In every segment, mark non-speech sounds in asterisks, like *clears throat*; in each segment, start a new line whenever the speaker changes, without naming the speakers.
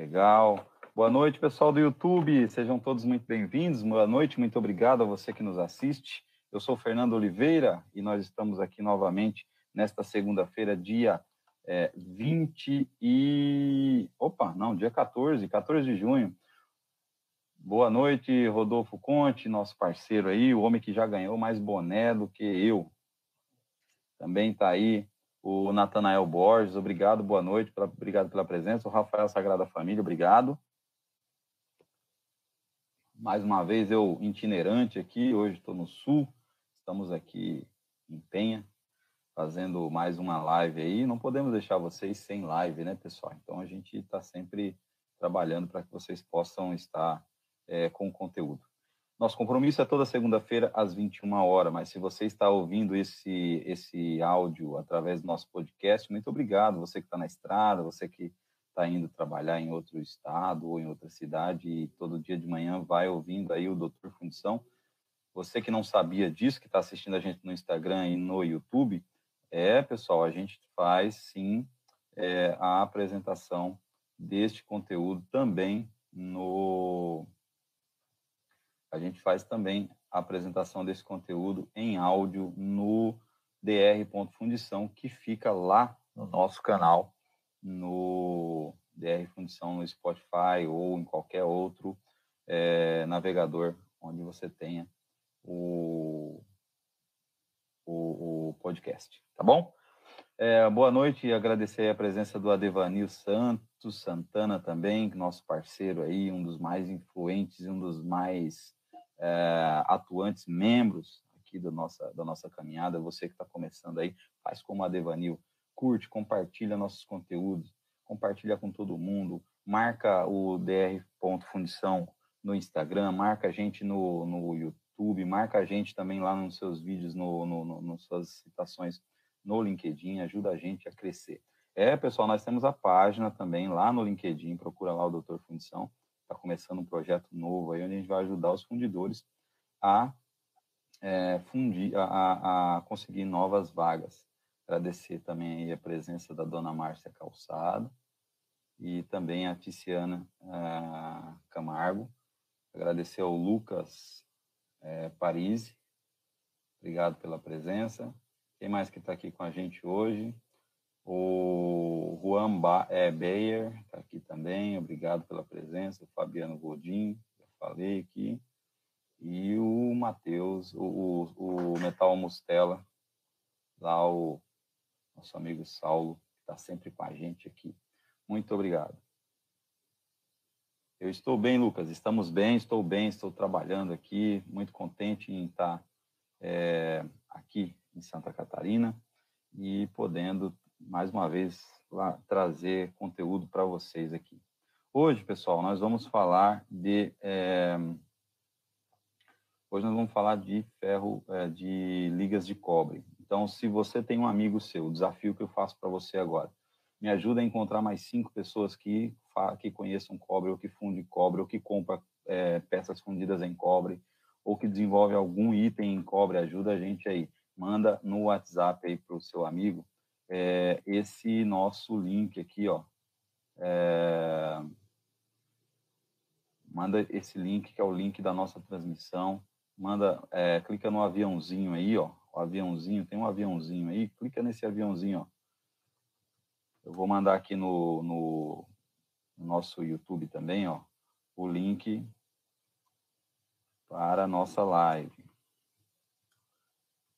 Legal. Boa noite, pessoal do YouTube. Sejam todos muito bem-vindos. Boa noite, muito obrigado a você que nos assiste. Eu sou Fernando Oliveira e nós estamos aqui novamente nesta segunda-feira, dia é, 20 e. Opa, não, dia 14, 14 de junho. Boa noite, Rodolfo Conte, nosso parceiro aí, o homem que já ganhou mais boné do que eu. Também está aí o Natanael Borges, obrigado, boa noite, obrigado pela presença. O Rafael Sagrada Família, obrigado. Mais uma vez eu itinerante aqui, hoje estou no Sul, estamos aqui em Penha, fazendo mais uma live aí. Não podemos deixar vocês sem live, né, pessoal? Então a gente está sempre trabalhando para que vocês possam estar é, com conteúdo. Nosso compromisso é toda segunda-feira às 21 horas, mas se você está ouvindo esse, esse áudio através do nosso podcast, muito obrigado. Você que está na estrada, você que está indo trabalhar em outro estado ou em outra cidade e todo dia de manhã vai ouvindo aí o Doutor Fundição. Você que não sabia disso, que está assistindo a gente no Instagram e no YouTube, é, pessoal, a gente faz sim é, a apresentação deste conteúdo também no. A gente faz também a apresentação desse conteúdo em áudio no dr.fundição, que fica lá no nosso canal, no DR Fundição no Spotify ou em qualquer outro é, navegador onde você tenha o, o, o podcast, tá bom? É, boa noite e agradecer a presença do Adevanil Santos Santana também, nosso parceiro aí, um dos mais influentes um dos mais é, atuantes membros aqui da nossa, da nossa caminhada. Você que está começando aí, faz como a Adevanil, curte, compartilha nossos conteúdos, compartilha com todo mundo, marca o dr.fundição no Instagram, marca a gente no, no YouTube, marca a gente também lá nos seus vídeos, no, no, no, nas suas citações no LinkedIn, ajuda a gente a crescer. É, pessoal, nós temos a página também lá no LinkedIn, procura lá o Doutor Fundição, está começando um projeto novo aí, onde a gente vai ajudar os fundidores a é, fundir, a, a, conseguir novas vagas. Agradecer também a presença da dona Márcia Calçado e também a Ticiana a Camargo. Agradecer ao Lucas é, obrigado pela presença. Quem mais que está aqui com a gente hoje? O Juan ba é, Beyer está aqui também, obrigado pela presença. O Fabiano Godin, já falei aqui. E o Matheus, o, o, o Metal Mustela, lá o nosso amigo Saulo, que está sempre com a gente aqui. Muito obrigado. Eu estou bem, Lucas. Estamos bem, estou bem, estou trabalhando aqui, muito contente em estar é, aqui em Santa Catarina e podendo mais uma vez lá, trazer conteúdo para vocês aqui. Hoje, pessoal, nós vamos falar de é, hoje nós vamos falar de ferro é, de ligas de cobre. Então, se você tem um amigo seu, o desafio que eu faço para você agora, me ajuda a encontrar mais cinco pessoas que que conheçam cobre ou que fundem cobre ou que compra é, peças fundidas em cobre ou que desenvolve algum item em cobre, ajuda a gente aí manda no WhatsApp aí para o seu amigo é, esse nosso link aqui, ó. É, manda esse link que é o link da nossa transmissão. Manda, é, clica no aviãozinho aí, ó. O aviãozinho, tem um aviãozinho aí, clica nesse aviãozinho, ó. Eu vou mandar aqui no, no, no nosso YouTube também, ó, o link para a nossa live.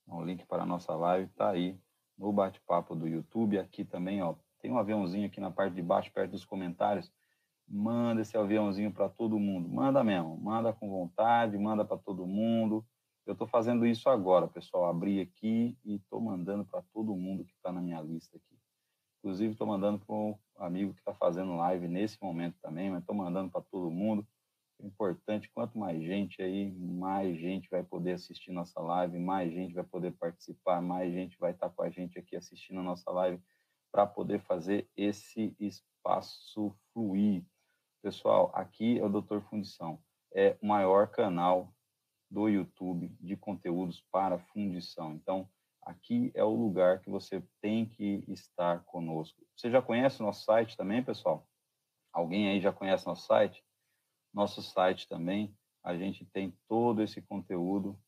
O link para a nossa live está aí no bate-papo do YouTube. Aqui também, ó, tem um aviãozinho aqui na parte de baixo, perto dos comentários. Manda esse aviãozinho para todo mundo. Manda mesmo, manda com vontade, manda para todo mundo. Eu estou fazendo isso agora, pessoal. Abri aqui e estou mandando para todo mundo que está na minha lista aqui. Inclusive, estou mandando para um amigo que está fazendo live nesse momento também, mas estou mandando para todo mundo importante, quanto mais gente aí, mais gente vai poder assistir nossa live, mais gente vai poder participar, mais gente vai estar com a gente aqui assistindo a nossa live para poder fazer esse espaço fluir. Pessoal, aqui é o Doutor Fundição, é o maior canal do YouTube de conteúdos para fundição. Então, aqui é o lugar que você tem que estar conosco. Você já conhece o nosso site também, pessoal? Alguém aí já conhece nosso site? Nosso site também, a gente tem todo esse conteúdo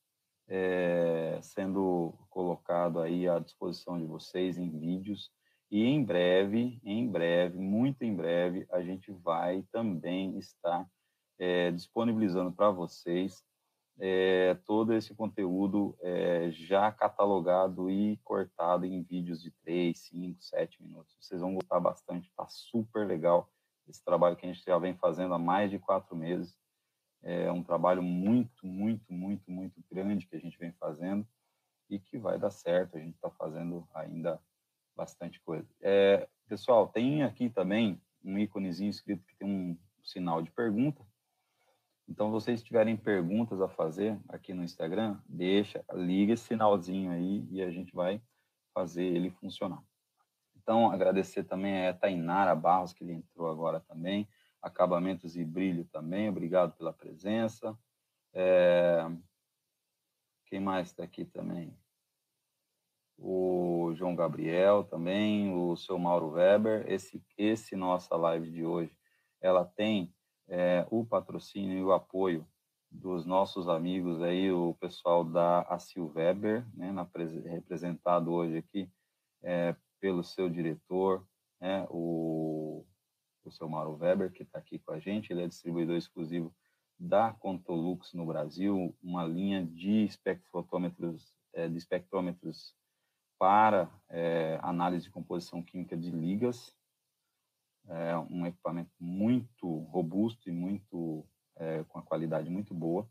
é, sendo colocado aí à disposição de vocês em vídeos. E em breve, em breve, muito em breve, a gente vai também estar é, disponibilizando para vocês é, todo esse conteúdo é, já catalogado e cortado em vídeos de 3, 5, 7 minutos. Vocês vão gostar bastante, está super legal esse trabalho que a gente já vem fazendo há mais de quatro meses. É um trabalho muito, muito, muito, muito grande que a gente vem fazendo e que vai dar certo. A gente está fazendo ainda bastante coisa. É, pessoal, tem aqui também um íconezinho escrito que tem um sinal de pergunta. Então, vocês tiverem perguntas a fazer aqui no Instagram, deixa, liga esse sinalzinho aí e a gente vai fazer ele funcionar. Então, agradecer também a Tainara Barros, que ele entrou agora também, Acabamentos e Brilho também, obrigado pela presença. É... Quem mais está aqui também? O João Gabriel também, o seu Mauro Weber. Esse, esse nossa live de hoje, ela tem é, o patrocínio e o apoio dos nossos amigos aí, o pessoal da Acil Weber, né, na, representado hoje aqui é, pelo seu diretor, né, o, o seu Mauro Weber, que está aqui com a gente, ele é distribuidor exclusivo da Contolux no Brasil, uma linha de espectrofotômetros, é, de espectrômetros para é, análise de composição química de ligas, é um equipamento muito robusto e muito é, com a qualidade muito boa.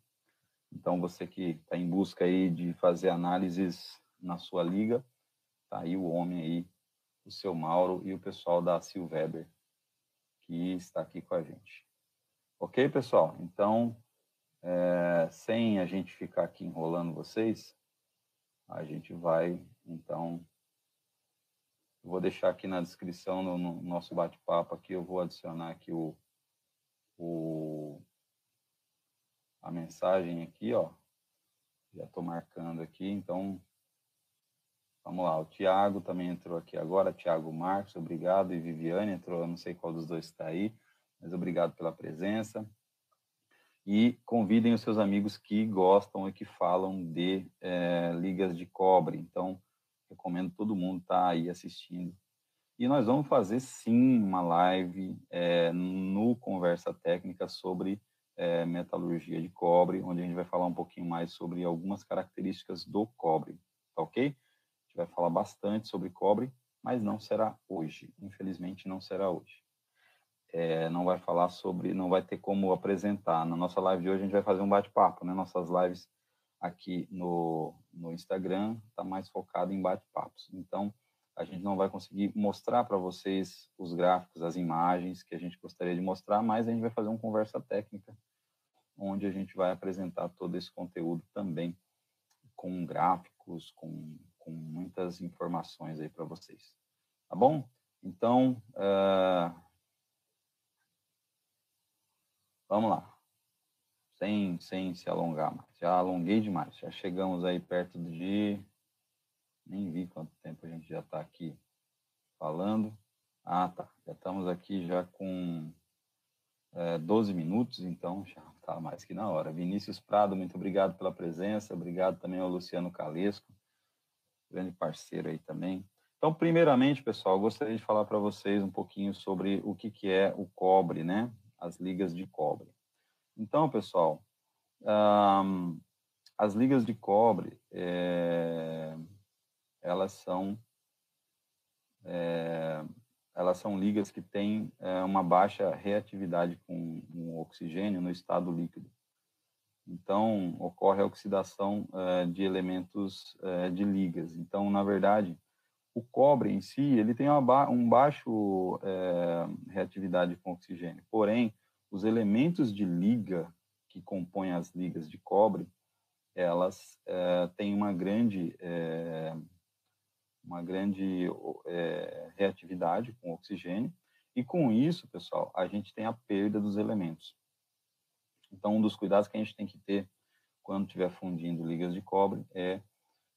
Então, você que está em busca aí de fazer análises na sua liga, tá aí o homem aí, o seu Mauro e o pessoal da Silveber, que está aqui com a gente. Ok, pessoal? Então, é, sem a gente ficar aqui enrolando vocês, a gente vai, então, vou deixar aqui na descrição, no, no nosso bate-papo aqui, eu vou adicionar aqui o, o, a mensagem aqui, ó. Já estou marcando aqui, então, vamos lá. O Tiago também entrou aqui agora, Tiago Marcos, obrigado. E Viviane entrou, eu não sei qual dos dois está aí, mas obrigado pela presença. E convidem os seus amigos que gostam e que falam de é, ligas de cobre. Então, Recomendo todo mundo estar tá aí assistindo. E nós vamos fazer sim uma live é, no Conversa Técnica sobre é, metalurgia de cobre, onde a gente vai falar um pouquinho mais sobre algumas características do cobre, tá ok? Gente vai falar bastante sobre cobre, mas não será hoje. Infelizmente, não será hoje. É, não vai falar sobre, não vai ter como apresentar. Na nossa live de hoje, a gente vai fazer um bate-papo, né? Nossas lives aqui no, no Instagram está mais focado em bate-papos. Então, a gente não vai conseguir mostrar para vocês os gráficos, as imagens que a gente gostaria de mostrar, mas a gente vai fazer uma conversa técnica, onde a gente vai apresentar todo esse conteúdo também, com gráficos, com, com muitas informações aí para vocês. Tá bom? Então, uh, vamos lá sem, sem se alongar mais. Já alonguei demais, já chegamos aí perto de. Nem vi quanto tempo a gente já está aqui falando. Ah, tá. Já estamos aqui já com é, 12 minutos, então já está mais que na hora. Vinícius Prado, muito obrigado pela presença. Obrigado também ao Luciano Calesco, grande parceiro aí também. Então, primeiramente, pessoal, gostaria de falar para vocês um pouquinho sobre o que, que é o cobre, né? As ligas de cobre. Então, pessoal, um, as ligas de cobre, é, elas são é, elas são ligas que têm é, uma baixa reatividade com, com oxigênio no estado líquido. Então, ocorre a oxidação de elementos de ligas. Então, na verdade, o cobre em si, ele tem uma um baixo reatividade com oxigênio. Porém, os elementos de liga que compõem as ligas de cobre, elas têm uma grande, uma grande reatividade com oxigênio, e com isso, pessoal, a gente tem a perda dos elementos. Então, um dos cuidados que a gente tem que ter quando estiver fundindo ligas de cobre é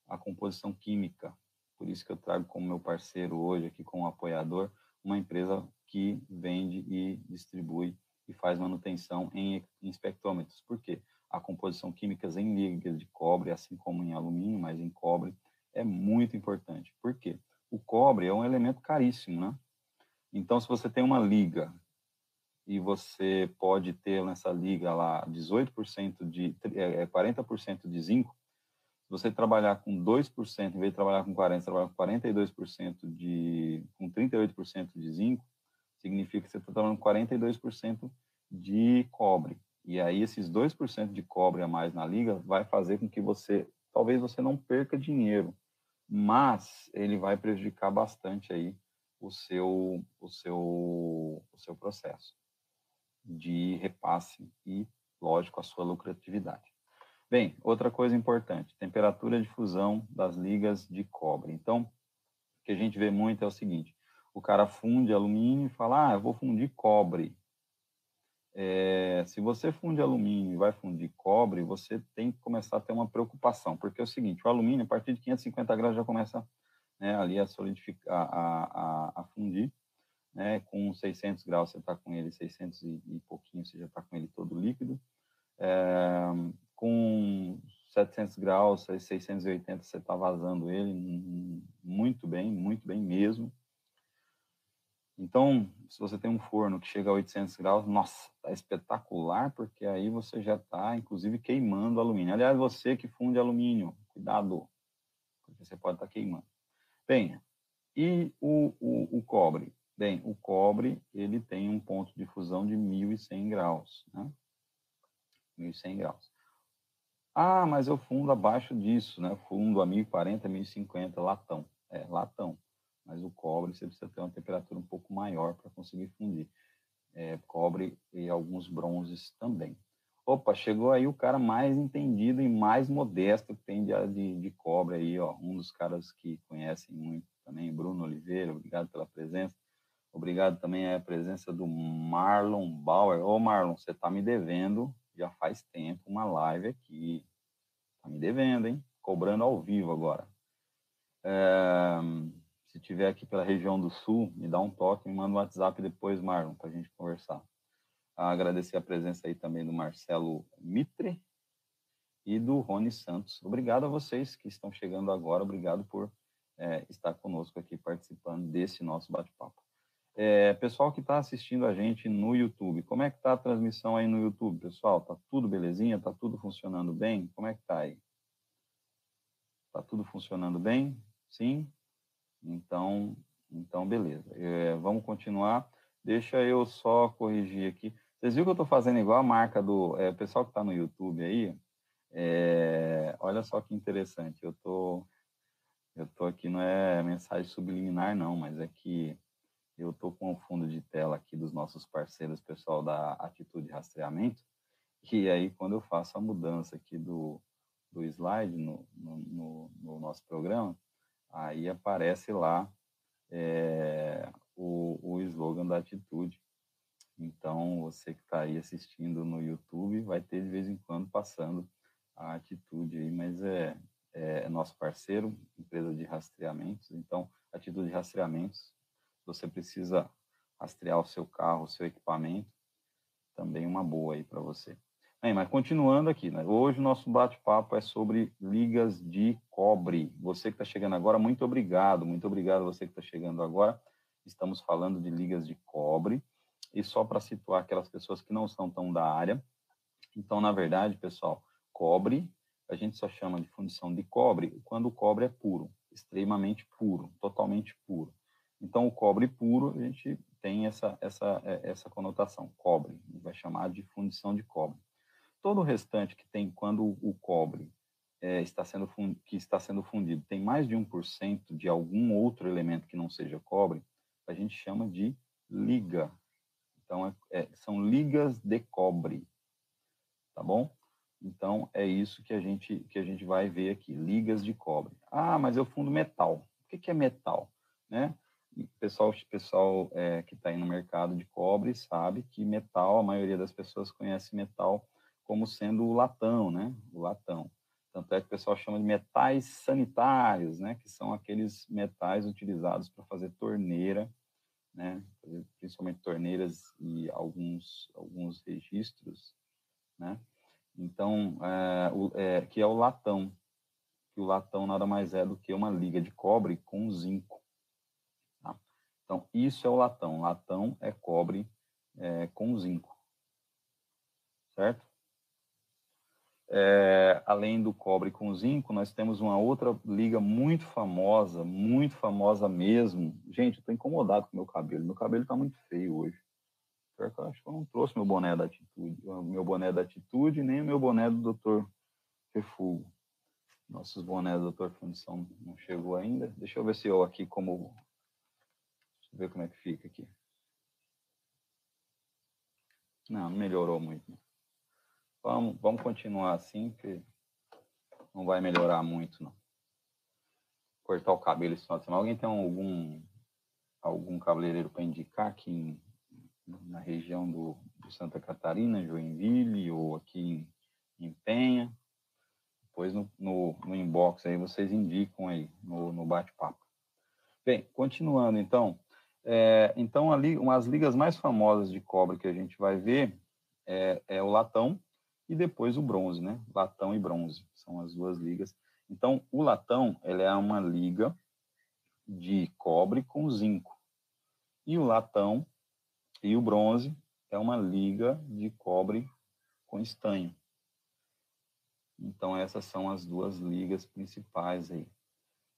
a composição química. Por isso que eu trago como meu parceiro hoje aqui, como apoiador, uma empresa que vende e distribui e faz manutenção em espectrômetros. Por quê? A composição química em ligas de cobre, assim como em alumínio, mas em cobre, é muito importante. Por quê? O cobre é um elemento caríssimo, né? Então, se você tem uma liga e você pode ter nessa liga lá 18% de, é, 40% é, de zinco, se você trabalhar com 2%, em vez de trabalhar com 40%, trabalhar com 42% de, com 38% de zinco, significa que você está trabalhando com 42% de cobre. E aí esses 2% de cobre a mais na liga vai fazer com que você, talvez você não perca dinheiro, mas ele vai prejudicar bastante aí o seu, o seu, o seu processo de repasse e, lógico, a sua lucratividade. Bem, outra coisa importante, temperatura de fusão das ligas de cobre. Então, o que a gente vê muito é o seguinte, o cara funde alumínio e fala, ah, eu vou fundir cobre. É, se você funde alumínio e vai fundir cobre, você tem que começar a ter uma preocupação, porque é o seguinte, o alumínio, a partir de 550 graus, já começa né, ali a solidificar, a, a, a fundir, né, com 600 graus você está com ele, 600 e, e pouquinho você já está com ele todo líquido, é, com 700 graus, 680 você está vazando ele muito bem, muito bem mesmo. Então, se você tem um forno que chega a 800 graus, nossa, tá espetacular, porque aí você já está, inclusive, queimando alumínio. Aliás, você que funde alumínio, cuidado, porque você pode estar tá queimando. Bem, e o, o, o, cobre? Bem, o cobre, ele tem um ponto de fusão de 1.100 graus, né? 1.100 graus. Ah, mas eu fundo abaixo disso, né? Fundo a 1.040, 1.050, latão. É, latão. Mas o cobre, você precisa ter uma temperatura um pouco maior para conseguir fundir. É, cobre e alguns bronzes também. Opa, chegou aí o cara mais entendido e mais modesto que tem de, de, de cobre aí, ó. Um dos caras que conhecem muito também, Bruno Oliveira, obrigado pela presença. Obrigado também à presença do Marlon Bauer. Ô Marlon, você está me devendo, já faz tempo, uma live aqui. Está me devendo, hein? Cobrando ao vivo agora. É, se tiver aqui pela região do Sul, me dá um toque, me manda um WhatsApp depois, Marlon, para a gente conversar. Agradecer a presença aí também do Marcelo Mitre e do Rony Santos. Obrigado a vocês que estão chegando agora, obrigado por é, estar conosco aqui participando desse nosso bate-papo. É, pessoal que está assistindo a gente no YouTube, como é que está a transmissão aí no YouTube, pessoal? Tá tudo belezinha? Tá tudo funcionando bem? Como é que tá aí? Tá tudo funcionando bem? Sim? Então, então beleza. É, vamos continuar. Deixa eu só corrigir aqui. Vocês viram que eu estou fazendo igual a marca do é, pessoal que está no YouTube aí? É, olha só que interessante. Eu tô, eu tô aqui não é mensagem subliminar não, mas é que eu tô com o fundo de tela aqui dos nossos parceiros, pessoal da Atitude Rastreamento. E aí quando eu faço a mudança aqui do, do slide no, no, no, no nosso programa, aí aparece lá é, o, o slogan da Atitude então, você que está aí assistindo no YouTube vai ter de vez em quando passando a atitude aí, mas é, é, nosso parceiro, empresa de rastreamentos. Então, atitude de rastreamentos, você precisa rastrear o seu carro, o seu equipamento, também uma boa aí para você. Bem, mas continuando aqui, né? hoje o nosso bate-papo é sobre ligas de cobre. Você que está chegando agora, muito obrigado, muito obrigado você que está chegando agora. Estamos falando de ligas de cobre e só para situar aquelas pessoas que não são tão da área. Então, na verdade, pessoal, cobre, a gente só chama de fundição de cobre quando o cobre é puro, extremamente puro, totalmente puro. Então, o cobre puro, a gente tem essa, essa, é, essa conotação, cobre, vai chamar de fundição de cobre. Todo o restante que tem quando o cobre é, está sendo que está sendo fundido tem mais de 1% de algum outro elemento que não seja cobre, a gente chama de liga, então, é, é, são ligas de cobre, tá bom? Então, é isso que a gente, que a gente vai ver aqui, ligas de cobre. Ah, mas eu fundo metal. O que, que é metal? Né? Pessoal, pessoal é, que está aí no mercado de cobre sabe que metal, a maioria das pessoas conhece metal como sendo o latão, né? O latão. Tanto é que o pessoal chama de metais sanitários, né? Que são aqueles metais utilizados para fazer torneira né? Principalmente torneiras e alguns alguns registros, né? Então, é, o, é, que é o latão, que o latão nada mais é do que uma liga de cobre com zinco. Então, isso é o latão. Latão é cobre é, com zinco. Certo? É, além do cobre com zinco, nós temos uma outra liga muito famosa, muito famosa mesmo. Gente, eu estou incomodado com meu cabelo. Meu cabelo está muito feio hoje. Pior que eu acho que eu não trouxe meu boné da Atitude, meu boné da Atitude, nem o meu boné do Dr. Refugo. Nossos bonés do Dr. Fundição não chegou ainda. Deixa eu ver se eu aqui como... Deixa eu ver como é que fica aqui. Não, não melhorou muito. Vamos, vamos continuar assim, que não vai melhorar muito, não. Cortar o cabelo esse final de semana. Alguém tem algum, algum cabeleireiro para indicar aqui em, na região do, de Santa Catarina, Joinville, ou aqui em, em Penha? Depois no, no, no, inbox aí vocês indicam aí, no, no bate-papo. Bem, continuando então. É, então, ali, umas ligas mais famosas de cobre que a gente vai ver é, é o latão, e depois o bronze, né? Latão e bronze, são as duas ligas. Então, o latão, ele é uma liga de cobre com zinco. E o latão e o bronze é uma liga de cobre com estanho. Então, essas são as duas ligas principais aí.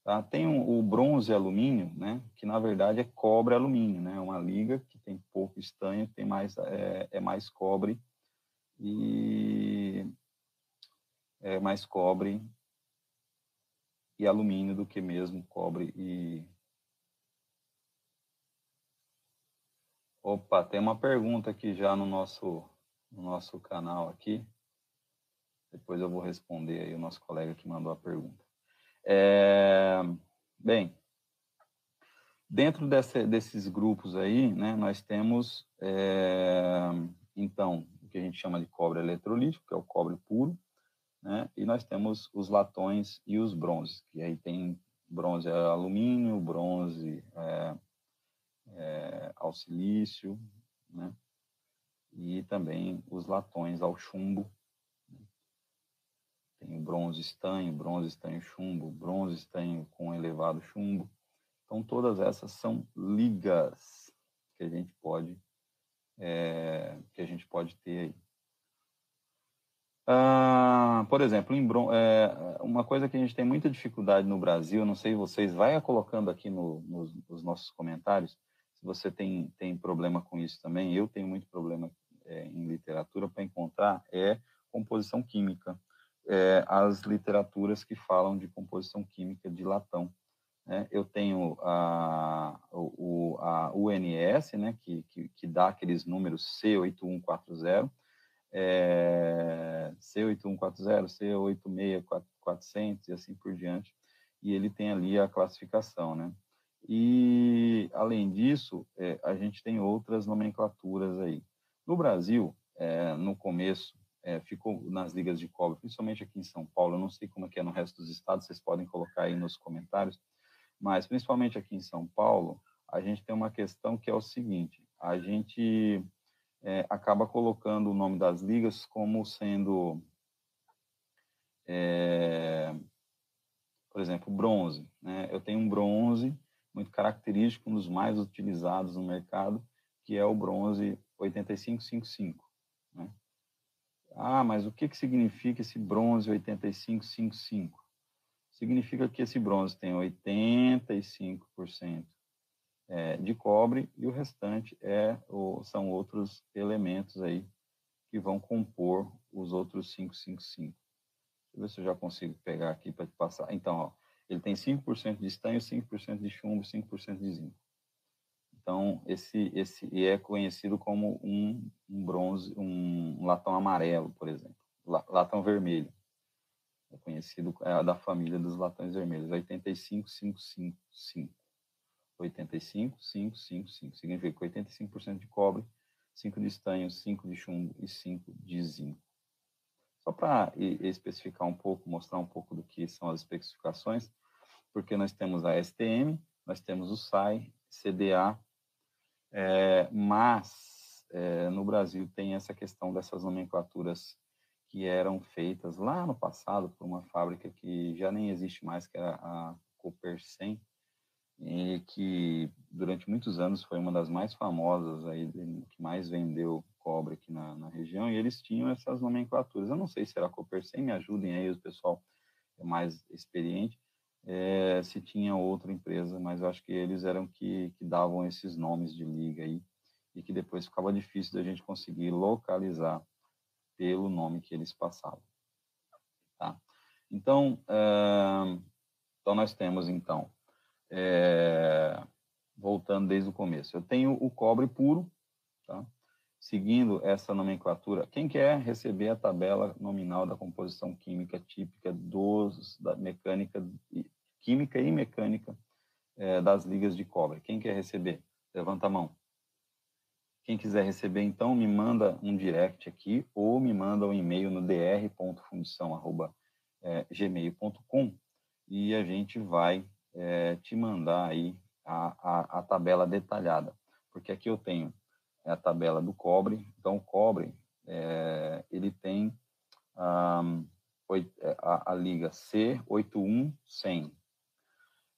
Tá? Tem o bronze e alumínio, né? que na verdade é cobre alumínio. Né? É uma liga que tem pouco estanho, tem mais, é, é mais cobre e é mais cobre e alumínio do que mesmo cobre e Opa, tem uma pergunta aqui já no nosso no nosso canal aqui. Depois eu vou responder aí o nosso colega que mandou a pergunta. É, bem, dentro desse, desses grupos aí, né, nós temos é, então o que a gente chama de cobre eletrolítico, que é o cobre puro, né? E nós temos os latões e os bronzes, que aí tem bronze é alumínio, bronze é, é, ao silício, né? E também os latões ao chumbo. Tem bronze estanho, bronze estanho chumbo, bronze estanho com elevado chumbo. Então, todas essas são ligas que a gente pode é, que a gente pode ter aí. Ah, por exemplo, em, é, uma coisa que a gente tem muita dificuldade no Brasil, não sei vocês, vai colocando aqui no, nos, nos, nossos comentários, se você tem, tem problema com isso também, eu tenho muito problema é, em literatura para encontrar, é composição química. É, as literaturas que falam de composição química de latão. Né? Eu tenho a, o, a UNS, né, que, que, que dá aqueles números C8140, é, C8140, C86400 e assim por diante, e ele tem ali a classificação, né? E, além disso, é, a gente tem outras nomenclaturas aí. No Brasil, é, no começo, é, ficou nas ligas de cobre, principalmente aqui em São Paulo, eu não sei como é que é no resto dos estados, vocês podem colocar aí nos comentários, mas principalmente aqui em São Paulo, a gente tem uma questão que é o seguinte: a gente é, acaba colocando o nome das ligas como sendo, é, por exemplo, bronze. Né? Eu tenho um bronze muito característico, um dos mais utilizados no mercado, que é o bronze 8555. Ah, mas o que, que significa esse bronze 8555? significa que esse bronze tem 85% é, de cobre e o restante é, são outros elementos aí que vão compor os outros 555. Deixa eu ver se eu já consigo pegar aqui para te passar. Então, ó, ele tem 5% de estanho, 5% de chumbo, 5% de zinco. Então, esse, esse e é conhecido como um, um bronze, um, latão amarelo, por exemplo, latão vermelho é conhecido é da família dos latões vermelhos, 85555. 85555 significa 85% de cobre, 5 de estanho, 5 de chumbo e 5 de zinco. Só para especificar um pouco, mostrar um pouco do que são as especificações, porque nós temos a STM, nós temos o SAI, CDA É, mas é, no Brasil tem essa questão dessas nomenclaturas que eram feitas lá no passado por uma fábrica que já nem existe mais, que era a Copercem, e que durante muitos anos foi uma das mais famosas aí, que mais vendeu cobre aqui na, na região, e eles tinham essas nomenclaturas. Eu não sei se era Copercem, me ajudem aí, o pessoal é mais experiente, é, se tinha outra empresa, mas eu acho que eles eram que, que davam esses nomes de liga aí, e que depois ficava difícil da gente conseguir localizar pelo nome que eles passavam. Tá? Então, é, então nós temos então é, voltando desde o começo. Eu tenho o cobre puro, tá? seguindo essa nomenclatura. Quem quer receber a tabela nominal da composição química típica dos, da mecânica, química e mecânica é, das ligas de cobre? Quem quer receber? Levanta a mão. Quem quiser receber, então, me manda um direct aqui ou me manda um e-mail no dr.fundição.gmail.com é, e a gente vai é, te mandar aí a, a, a, tabela detalhada, porque aqui eu tenho a tabela do cobre, então o cobre, é, ele tem um, a, a, liga C81100,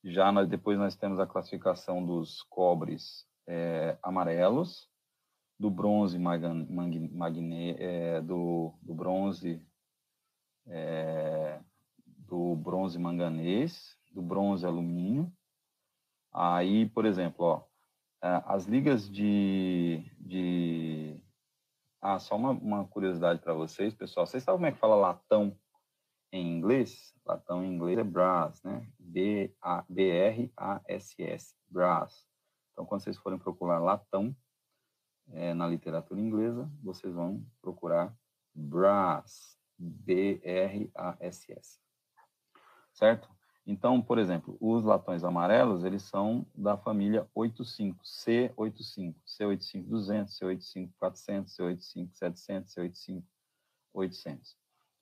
já nós, depois nós temos a classificação dos cobres é, amarelos, do bronze magne, magne, é, do, do bronze é, do bronze manganês, do bronze alumínio. Aí, por exemplo, ó, é, as ligas de, de... Ah, só uma, uma curiosidade para vocês, pessoal. Vocês sabem como é que fala latão em inglês? Latão em inglês é brass, né? B-R-A-S-S, brass. Então, quando vocês forem procurar latão é, na literatura inglesa, vocês vão procurar brass, B-R-A-S-S. Certo? Então, por exemplo, os latões amarelos, eles são da família 85, C85, C85-200, C85-400, C85-700, C85-800.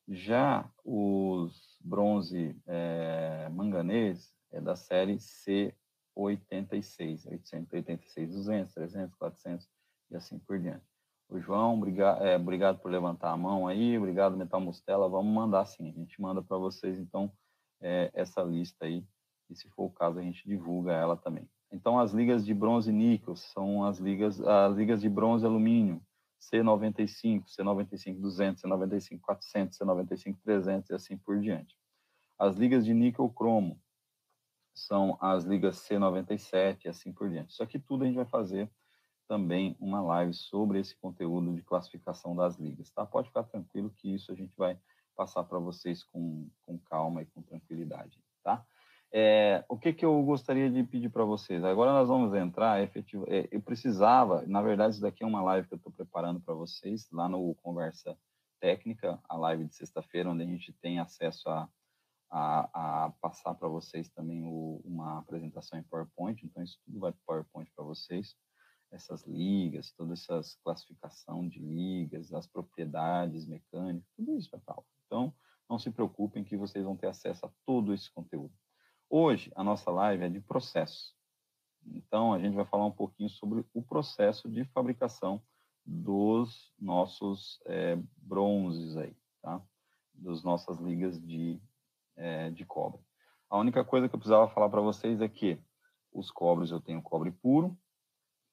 Já os bronze é, manganês é da série C86, 886, 200, 300, 400 e assim por diante. O João, obrigado, é, obrigado por levantar a mão aí, obrigado Metal Mostela, vamos mandar sim, a gente manda para vocês então é, essa lista aí, e se for o caso, a gente divulga ela também. Então, as ligas de bronze e níquel são as ligas, as ligas de bronze e alumínio, C95, C95-200, C95-400, C95-300 e assim por diante. As ligas de níquel cromo são as ligas C97 e assim por diante. Isso aqui tudo a gente vai fazer também uma live sobre esse conteúdo de classificação das ligas, tá? Pode ficar tranquilo que isso a gente vai passar para vocês com, com calma e com tranquilidade, tá? É, o que, que eu gostaria de pedir para vocês? Agora nós vamos entrar, efetivo, é, eu precisava, na verdade, isso daqui é uma live que eu estou preparando para vocês, lá no Conversa Técnica, a live de sexta-feira, onde a gente tem acesso a, a, a passar para vocês também o, uma apresentação em PowerPoint, então isso tudo vai para PowerPoint para vocês essas ligas, toda essa classificação de ligas, as propriedades mecânicas, tudo isso é tal. Então, não se preocupem que vocês vão ter acesso a todo esse conteúdo. Hoje, a nossa live é de processo. Então, a gente vai falar um pouquinho sobre o processo de fabricação dos nossos é, bronzes aí, tá? Das nossas ligas de, é, de cobre. A única coisa que eu precisava falar para vocês é que os cobres eu tenho cobre puro,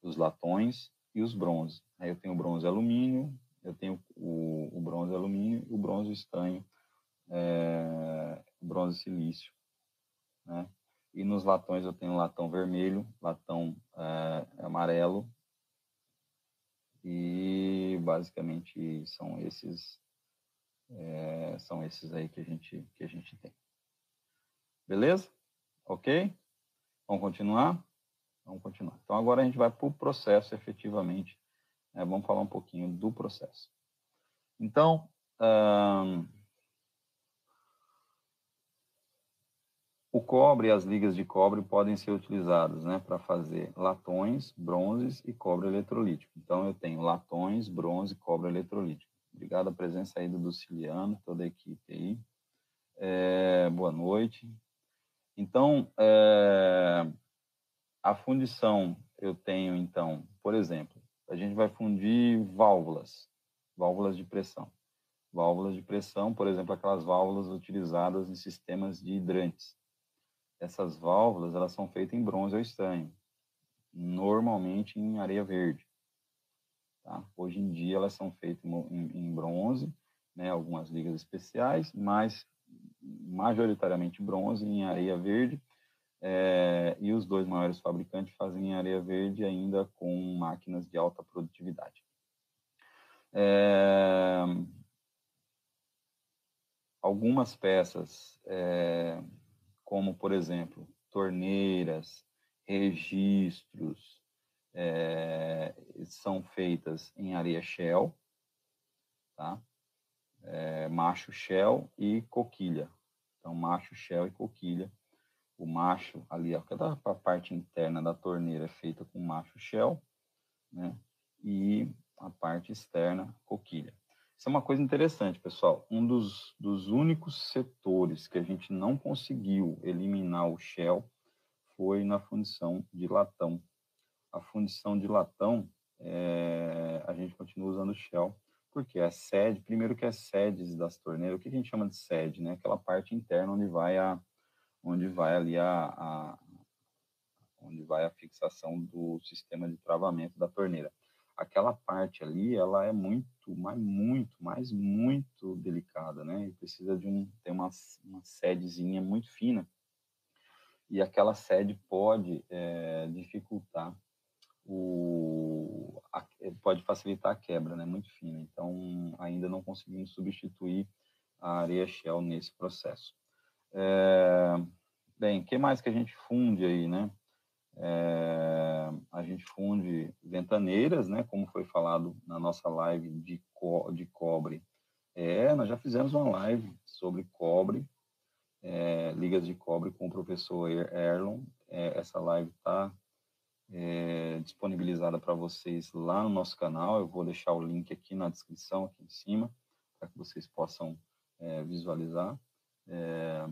os latões e os bronzes. Aí eu tenho bronze alumínio, eu tenho o, o bronze alumínio o bronze estanho, é, bronze silício, né? E nos latões eu tenho latão vermelho, latão é, amarelo e basicamente são esses é, são esses aí que a gente que a gente tem. Beleza? Ok? Vamos continuar? Vamos continuar. Então agora a gente vai para o processo efetivamente é, vamos falar um pouquinho do processo. Então, o cobre e as ligas de cobre podem ser utilizadas né, para fazer latões, bronzes e cobre eletrolítico. Então, eu tenho latões, bronze e cobre eletrolítico. Obrigado a presença aí do Luciliano, toda a equipe aí. É, boa noite. Então, é, a fundição eu tenho, então, por exemplo, a gente vai fundir válvulas, válvulas de pressão. Válvulas de pressão, por exemplo, aquelas válvulas utilizadas em sistemas de hidrantes. Essas válvulas, elas são feitas em bronze ou estanho, normalmente em areia verde. Tá? Hoje em dia elas são feitas em, em bronze, né, algumas ligas especiais, mas majoritariamente bronze em areia verde, é, e os dois maiores fabricantes fazem em areia verde ainda com máquinas de alta produtividade. É, algumas peças, é, como por exemplo, torneiras, registros, é, são feitas em areia shell, tá? É, macho shell e coquilha. Então, macho shell e coquilha. O macho ali, cada parte interna da torneira é feita com macho shell, né? E a parte externa, coquilha. Isso é uma coisa interessante, pessoal. Um dos, dos únicos setores que a gente não conseguiu eliminar o Shell foi na fundição de latão. A fundição de latão, é, a gente continua usando o Shell, porque a sede, primeiro que as sedes das torneiras, o que a gente chama de sede, né? Aquela parte interna onde vai a, onde vai ali a, a onde vai a fixação do sistema de travamento da torneira aquela parte ali, ela é muito, mas muito, mas muito delicada, né? E precisa de um, tem uma, uma sedezinha muito fina. E aquela sede pode é, dificultar o, a, pode facilitar a quebra, né? Muito fina. Então, ainda não conseguimos substituir a areia shell nesse processo. É, bem, o que mais que a gente funde aí, né? É, a gente funde ventaneiras, né, como foi falado na nossa live de, co de cobre. É, nós já fizemos uma live sobre cobre, é, ligas de cobre com o professor Erlon. É, essa live está é, disponibilizada para vocês lá no nosso canal. Eu vou deixar o link aqui na descrição, aqui em cima, para que vocês possam é, visualizar. É,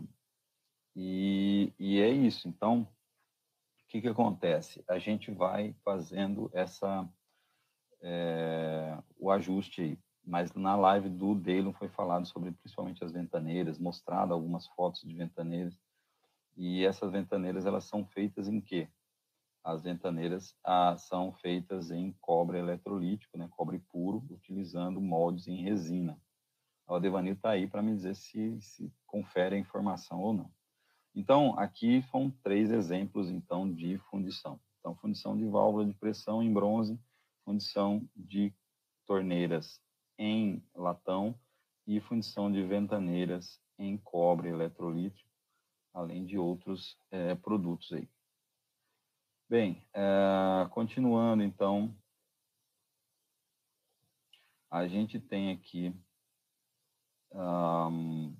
e, e é isso. Então, que, que acontece? A gente vai fazendo essa é, o ajuste aí. Mas na live do Deilon foi falado sobre principalmente as ventaneiras, mostrado algumas fotos de ventaneiras. E essas ventaneiras, elas são feitas em quê? As ventaneiras ah, são feitas em cobre eletrolítico, né, cobre puro, utilizando moldes em resina. O Devanil está aí para me dizer se, se confere a informação ou não. Então, aqui são três exemplos, então, de fundição. Então, fundição de válvula de pressão em bronze, fundição de torneiras em latão e fundição de ventaneiras em cobre eletrolítico, além de outros é, produtos aí. Bem, é, continuando, então, a gente tem aqui um,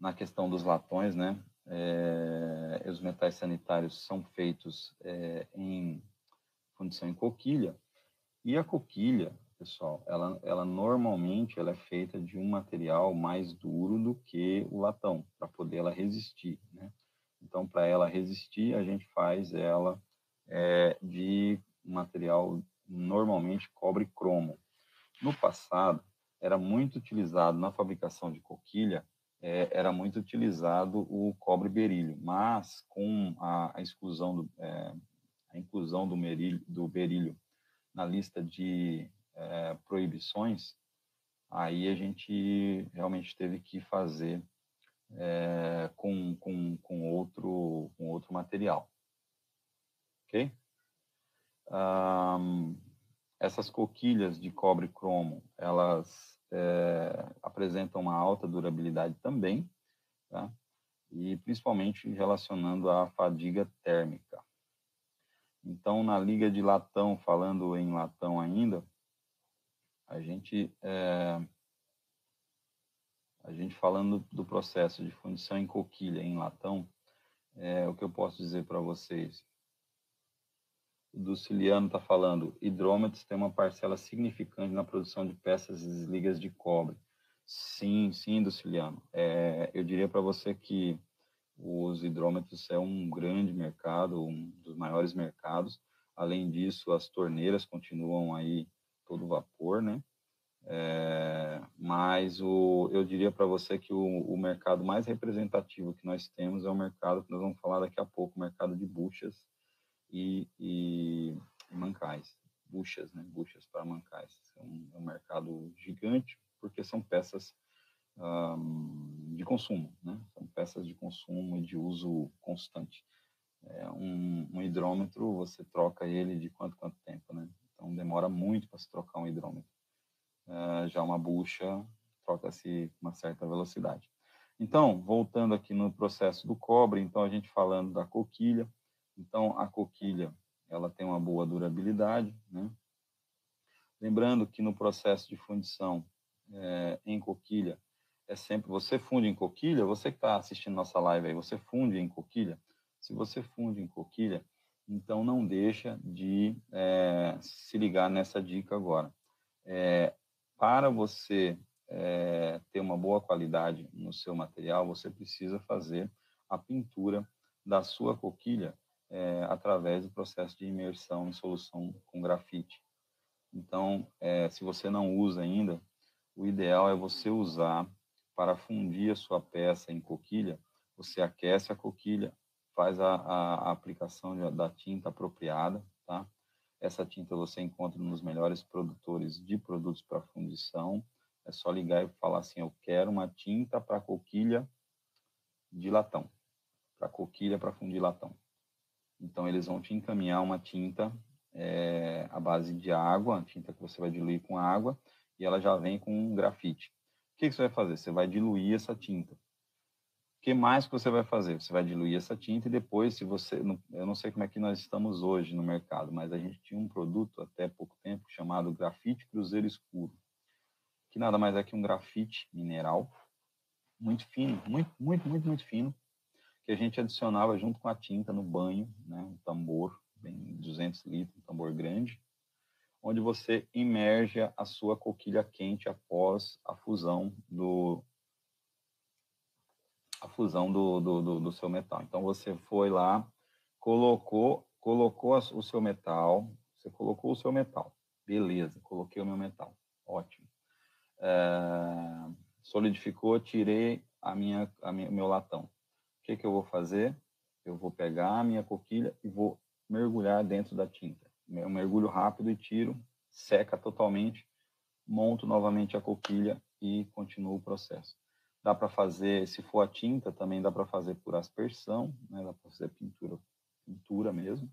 na questão dos latões, né? É, os metais sanitários são feitos é, em fundição em coquilha e a coquilha, pessoal, ela, ela normalmente ela é feita de um material mais duro do que o latão para poder ela resistir, né? Então, para ela resistir, a gente faz ela é, de material normalmente cobre cromo. No passado, era muito utilizado na fabricação de coquilha é, era muito utilizado o cobre berílio, mas com a, a exclusão do, é, a inclusão do, merilho, do berílio na lista de é, proibições, aí a gente realmente teve que fazer é, com, com, com, outro, com outro material. Ok? Um, essas coquilhas de cobre cromo, elas é, apresentam uma alta durabilidade também, tá? e principalmente relacionando à fadiga térmica. Então, na liga de latão, falando em latão ainda, a gente, é, a gente falando do processo de fundição em coquilha em latão, é, o que eu posso dizer para vocês? Do Ciliano está falando, hidrômetros tem uma parcela significante na produção de peças e ligas de cobre. Sim, sim, do Ciliano. É, eu diria para você que os hidrômetros é um grande mercado, um dos maiores mercados. Além disso, as torneiras continuam aí todo vapor, né? É, mas o, eu diria para você que o, o, mercado mais representativo que nós temos é o mercado que nós vamos falar daqui a pouco, o mercado de buchas e, e mancais. Buchas, né? Buchas para mancais. É um, é um mercado gigante, porque são peças um, de consumo, né? São peças de consumo e de uso constante. É, um, um, hidrômetro, você troca ele de quanto, quanto tempo, né? Então, demora muito para se trocar um hidrômetro. Uh, já uma bucha troca-se uma certa velocidade. Então, voltando aqui no processo do cobre, então a gente falando da coquilha, então a coquilha, ela tem uma boa durabilidade, né? Lembrando que no processo de fundição é, em coquilha, é sempre, você funde em coquilha, você que está assistindo nossa live aí, você funde em coquilha, se você funde em coquilha, então não deixa de é, se ligar nessa dica agora. É, para você é, ter uma boa qualidade no seu material, você precisa fazer a pintura da sua coquilha é, através do processo de imersão em solução com grafite. Então, é, se você não usa ainda, o ideal é você usar para fundir a sua peça em coquilha, você aquece a coquilha, faz a, a, a aplicação de, da tinta apropriada, tá? Essa tinta você encontra nos melhores produtores de produtos para fundição. É só ligar e falar assim: eu quero uma tinta para coquilha de latão, para coquilha para fundir latão. Então eles vão te encaminhar uma tinta é, à base de água, tinta que você vai diluir com água, e ela já vem com um grafite que, que você vai fazer? Você vai diluir essa tinta. O que mais que você vai fazer? Você vai diluir essa tinta e depois, se você, eu não sei como é que nós estamos hoje no mercado, mas a gente tinha um produto até pouco tempo chamado grafite cruzeiro escuro, que nada mais é que um grafite mineral muito fino, muito, muito, muito, muito fino, que a gente adicionava junto com a tinta no banho, né, um tambor, bem 200 litros, um tambor grande, onde você imerge a sua coquilha quente após a fusão do a fusão do, do, do, do seu metal. Então você foi lá, colocou colocou o seu metal, você colocou o seu metal, beleza, coloquei o meu metal, ótimo. É, solidificou, tirei a minha, a minha, meu latão. Que, que eu vou fazer? Eu vou pegar a minha coquilha e vou mergulhar dentro da tinta eu mergulho rápido e tiro, seca totalmente, monto novamente a coquilha e continuo o processo. Dá para fazer, se for a tinta, também dá para fazer por aspersão, né? dá para fazer pintura, pintura mesmo,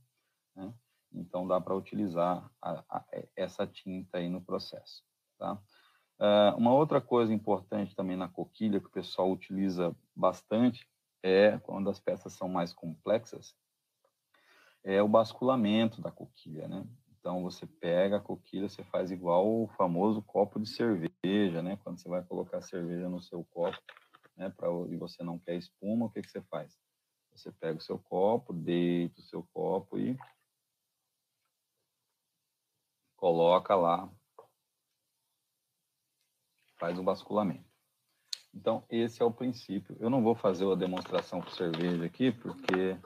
né? Então dá para utilizar a, a, essa tinta aí no processo, tá? Uh, uma outra coisa importante também na coquilha que o pessoal utiliza bastante é quando as peças são mais complexas, é o basculamento da coquilha, né? Então você pega a coquilha, você faz igual o famoso copo de cerveja, né? Quando você vai colocar cerveja no seu copo, né? Pra, e você não quer espuma, o que, que você faz? Você pega o seu copo, deita o seu copo e coloca lá, faz o basculamento. Então, esse é o princípio. Eu não vou fazer a demonstração com cerveja aqui, porque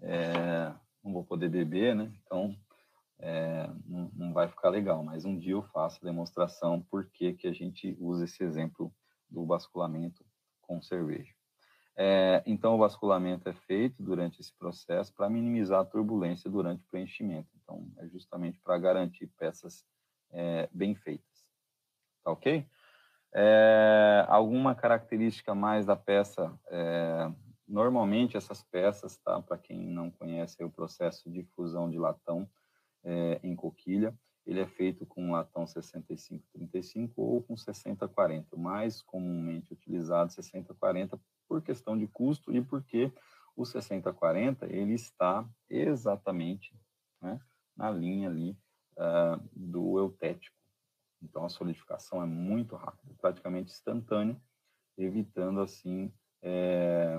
é, não vou poder beber, né? Então, é, não, não, vai ficar legal. Mas um dia eu faço a demonstração por que, a gente usa esse exemplo do basculamento com cerveja. É, então, o basculamento é feito durante esse processo para minimizar a turbulência durante o preenchimento. Então, é justamente para garantir peças é, bem feitas. Tá ok? É, alguma característica mais da peça é, Normalmente essas peças, tá? Para quem não conhece o processo de fusão de latão é, em coquilha, ele é feito com latão 65-35 ou com 60-40, mais comumente utilizado 60-40 por questão de custo e porque o 60-40 ele está exatamente né, na linha ali uh, do eutético. Então a solidificação é muito rápida, praticamente instantânea, evitando assim é,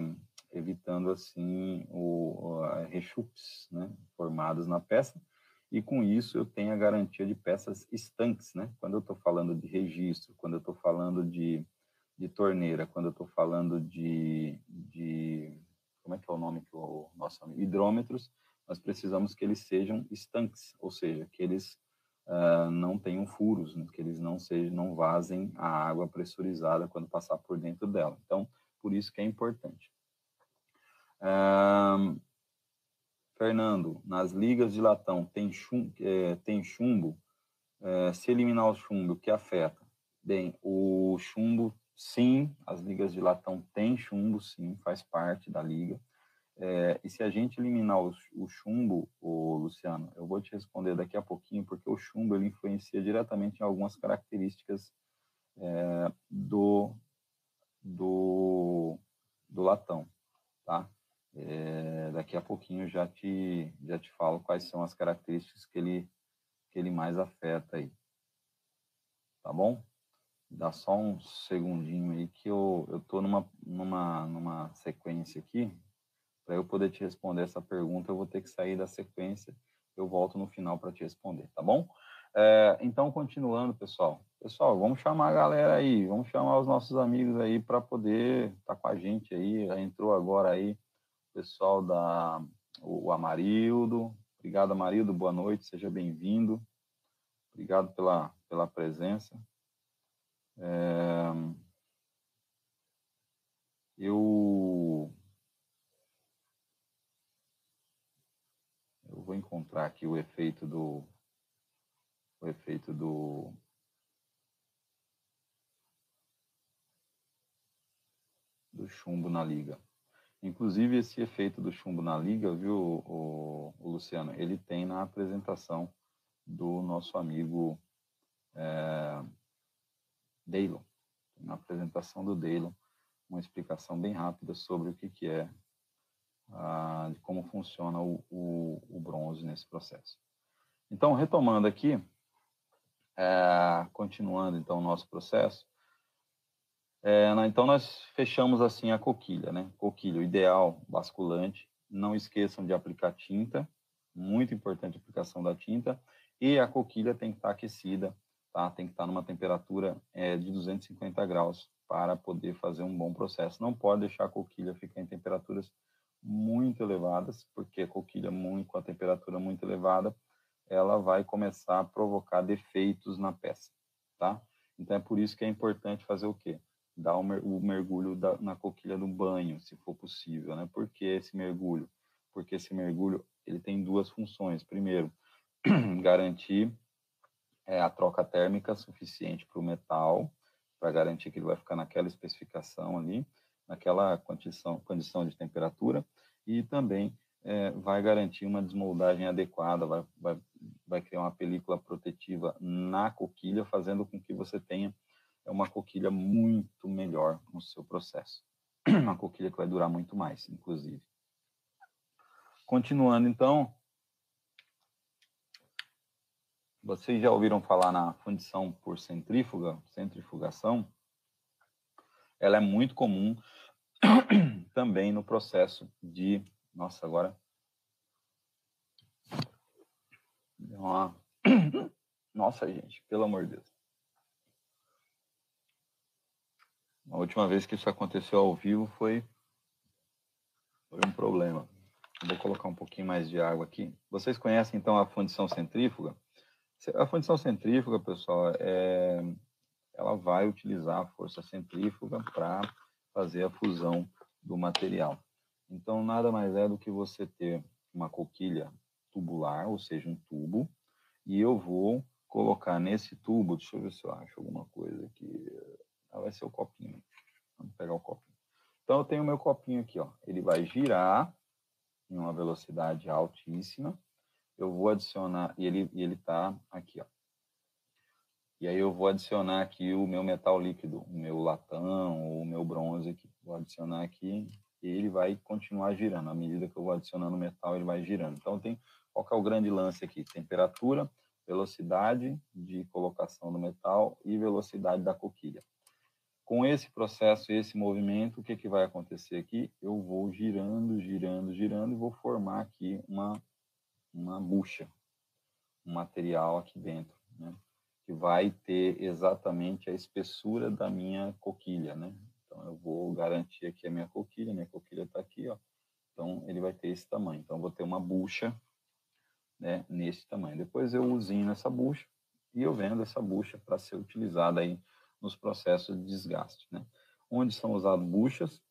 evitando assim o, o rechupes né, formados na peça, e com isso eu tenho a garantia de peças estanques, né? Quando eu estou falando de registro, quando eu estou falando de, de torneira, quando eu estou falando de, de, como é que é o nome que o nosso amigo, hidrômetros, nós precisamos que eles sejam estanques, ou seja, que eles uh, não tenham furos, né? que eles não sejam, não vazem a água pressurizada quando passar por dentro dela. Então, por isso que é importante. Uh, Fernando, nas ligas de latão tem chumbo, é, tem chumbo é, se eliminar o chumbo, o que afeta? Bem, o chumbo, sim, as ligas de latão têm chumbo, sim, faz parte da liga. É, e se a gente eliminar o, o chumbo, o Luciano, eu vou te responder daqui a pouquinho, porque o chumbo ele influencia diretamente em algumas características é, do, do, do latão, tá? É, daqui a pouquinho já te já te falo quais são as características que ele que ele mais afeta aí, tá bom? Dá só um segundinho aí que eu tô numa numa numa sequência aqui para eu poder te responder essa pergunta, eu vou ter que sair da sequência. Eu volto no final para te responder, tá bom? É, então, continuando, pessoal. Pessoal, vamos chamar a galera aí, vamos chamar os nossos amigos aí para poder estar tá com a gente aí. Já entrou agora aí o pessoal da o Amarildo. Obrigado, Amarildo. Boa noite, seja bem-vindo. Obrigado pela, pela presença. É, eu eu vou encontrar aqui o efeito do o efeito do do chumbo na liga. Inclusive esse efeito do chumbo na liga, viu, o, o Luciano, ele tem na apresentação do nosso amigo é, Deilon. Na apresentação do Deilon, uma explicação bem rápida sobre o que, que é de como funciona o, o, o, bronze nesse processo. Então, retomando aqui, é, continuando então o nosso processo, é, então nós fechamos assim a coquilha, né? Coquilha, o ideal, basculante. Não esqueçam de aplicar tinta, muito importante a aplicação da tinta. E a coquilha tem que estar aquecida, tá? Tem que estar numa temperatura é, de 250 graus para poder fazer um bom processo. Não pode deixar a coquilha ficar em temperaturas muito elevadas, porque a coquilha muito, com a temperatura muito elevada, ela vai começar a provocar defeitos na peça, tá? Então é por isso que é importante fazer o quê? Dar o mergulho da, na coquilha do banho, se for possível, né? Por que esse mergulho? Porque esse mergulho ele tem duas funções. Primeiro, *clears throat* garantir é, a troca térmica suficiente para o metal, para garantir que ele vai ficar naquela especificação ali naquela condição, condição de temperatura e também é, vai garantir uma desmoldagem adequada, vai, vai, vai criar uma película protetiva na coquilha, fazendo com que você tenha uma coquilha muito melhor no seu processo. *clears throat* Uma coquilha que vai durar muito mais, inclusive. Continuando, então, vocês já ouviram falar na fundição por centrífuga, centrifugação? ela é muito comum *clears throat* também no processo de. Nossa, agora. Uma... *coughs* Nossa, gente, pelo amor de Deus. A última vez que isso aconteceu ao vivo foi, foi um problema. Vou colocar um pouquinho mais de água aqui. Vocês conhecem então a fundição centrífuga? A fundição centrífuga, pessoal, é, ela vai utilizar a força centrífuga para fazer a fusão do material. Então, nada mais é do que você ter uma coquilha tubular, ou seja, um tubo, e eu vou colocar nesse tubo, deixa eu ver se eu acho alguma coisa aqui, ah, vai ser o copinho. Vamos pegar o copinho. Então, eu tenho o meu copinho aqui, ó. ele vai girar em uma velocidade altíssima, eu vou adicionar, e ele está aqui, ó. E aí eu vou adicionar aqui o meu metal líquido, o meu latão, o meu bronze aqui. Vou adicionar aqui e ele vai continuar girando. À medida que eu vou adicionando metal, ele vai girando. Então, tem, qual é o grande lance aqui? Temperatura, velocidade de colocação do metal e velocidade da coquilha. Com esse processo, esse movimento, o que, que vai acontecer aqui? Eu vou girando, girando, girando e vou formar aqui uma, uma bucha, um material aqui dentro. Né? Vai ter exatamente a espessura da minha coquilha, né? Então, eu vou garantir aqui a minha coquilha, minha coquilha está aqui, ó. Então, ele vai ter esse tamanho. Então, vou ter uma bucha né, nesse tamanho. Depois eu usino essa bucha e eu vendo essa bucha para ser utilizada aí nos processos de desgaste. Né? Onde são usadas buchas?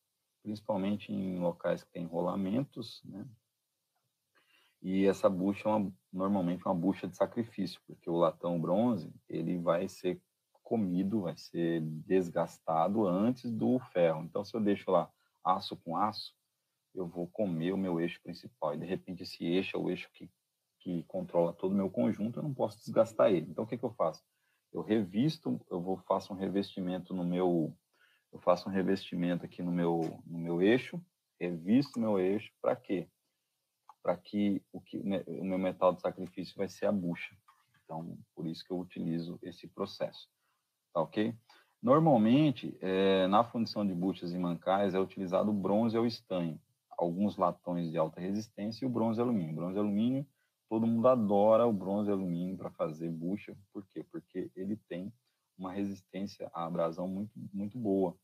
Principalmente em locais que tem rolamentos, né? E essa bucha é uma, normalmente uma bucha de sacrifício, porque o latão bronze ele vai ser comido, vai ser desgastado antes do ferro. Então, se eu deixo lá aço com aço, eu vou comer o meu eixo principal. E, de repente, esse eixo é o eixo que, que controla todo o meu conjunto, eu não posso desgastar ele. Então, o que, que eu faço? Eu revisto, eu vou faço um revestimento no meu, eu faço um revestimento aqui no meu, no meu eixo, revisto meu eixo, para quê? Para que o, que o meu metal de sacrifício vai ser a bucha. Então, por isso que eu utilizo esse processo. Tá ok? Normalmente, é, na fundição de buchas e mancais, é utilizado o bronze ou estanho, alguns latões de alta resistência e o bronze e alumínio. Bronze e alumínio, todo mundo adora o bronze e alumínio para fazer bucha. Por quê? Porque ele tem uma resistência à abrasão muito, muito boa.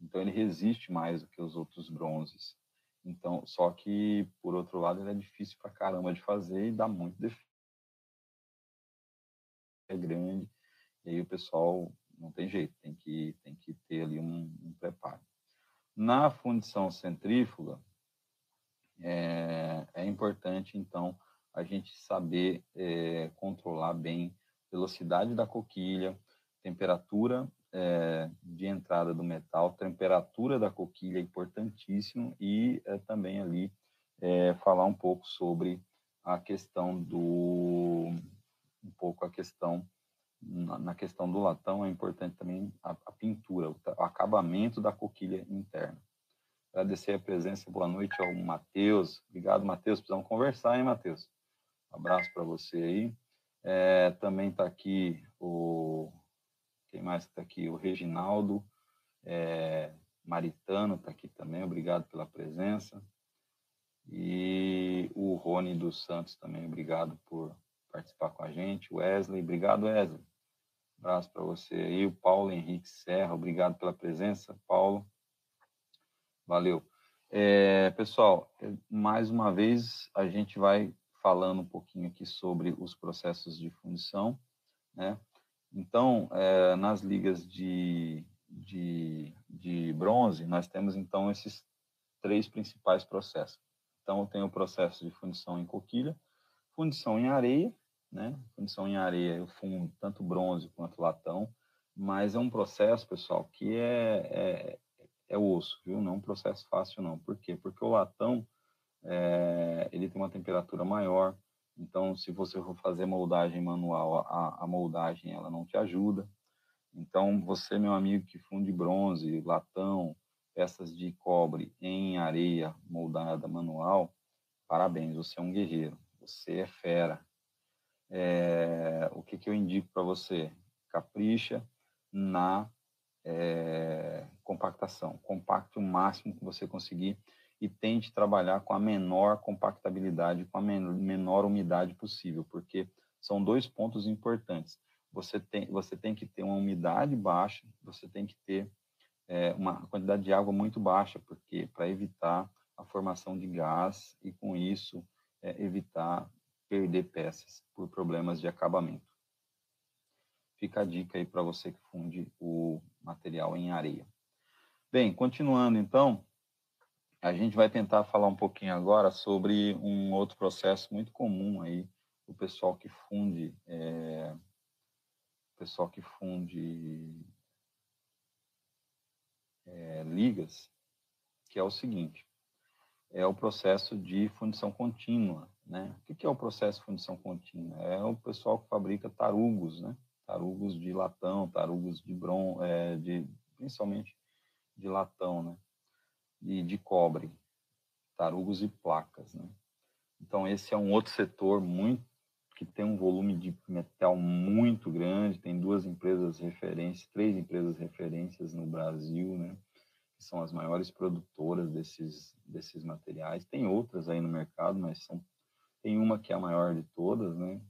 Então, ele resiste mais do que os outros bronzes. Então, só que, por outro lado, ele é difícil para caramba de fazer e dá muito defeito. É grande. E aí o pessoal não tem jeito, tem que, tem que ter ali um, um preparo. Na fundição centrífuga, é, é, importante, então, a gente saber é, controlar bem velocidade da coquilha, temperatura é, de entrada do metal, temperatura da coquilha é importantíssimo e é, também ali é, falar um pouco sobre a questão do um pouco a questão na, questão do latão é importante também a, a pintura, o, o, acabamento da coquilha interna. Agradecer a presença, boa noite ao Matheus. Obrigado, Matheus. Precisamos conversar, hein, Matheus? Um abraço para você aí. Também está aqui o. Quem mais está aqui? O Reginaldo é, Maritano está aqui também. Obrigado pela presença. E o Rony dos Santos também, obrigado por participar com a gente. Wesley, obrigado, Wesley abraço para você aí. O Paulo Henrique Serra, obrigado pela presença, Paulo. Valeu. É, pessoal, é, mais uma vez a gente vai falando um pouquinho aqui sobre os processos de fundição, né? Então, é, nas ligas de, de, de bronze, nós temos então esses três principais processos. Então, tem o processo de fundição em coquilha, fundição em areia né? Fundição em areia, eu fundo tanto bronze quanto latão, mas é um processo, pessoal, que é, é, é osso, viu? Não é um processo fácil, não. Por quê? Porque o latão, é, ele tem uma temperatura maior, então, se você for fazer moldagem manual, a, a moldagem, ela não te ajuda. Então, você, meu amigo, que funde bronze, latão, peças de cobre em areia moldada manual, parabéns, você é um guerreiro, você é fera, é, o que, que eu indico para você? Capricha na é, compactação. Compacte o máximo que você conseguir e tente trabalhar com a menor compactabilidade, com a menor umidade possível, porque são dois pontos importantes. Você tem, você tem que ter uma umidade baixa, você tem que ter é, uma quantidade de água muito baixa, porque para evitar a formação de gás e com isso é, evitar perder peças por problemas de acabamento. Fica a dica aí para você que funde o material em areia. Bem, continuando então, a gente vai tentar falar um pouquinho agora sobre um outro processo muito comum aí, o pessoal que funde, é, pessoal que funde é, ligas, que é o seguinte, é o processo de fundição contínua, né? O que é o processo de fundição contínua? É o pessoal que fabrica tarugos, né? tarugos de latão, tarugos de bron, é, de, principalmente de latão, né? E de cobre, tarugos e placas. Né? Então, esse é um outro setor muito que tem um volume de metal muito grande, tem duas empresas referências, três empresas referências no Brasil, né? que são as maiores produtoras desses, desses materiais. Tem outras aí no mercado, mas são tem uma que é a maior de todas, né?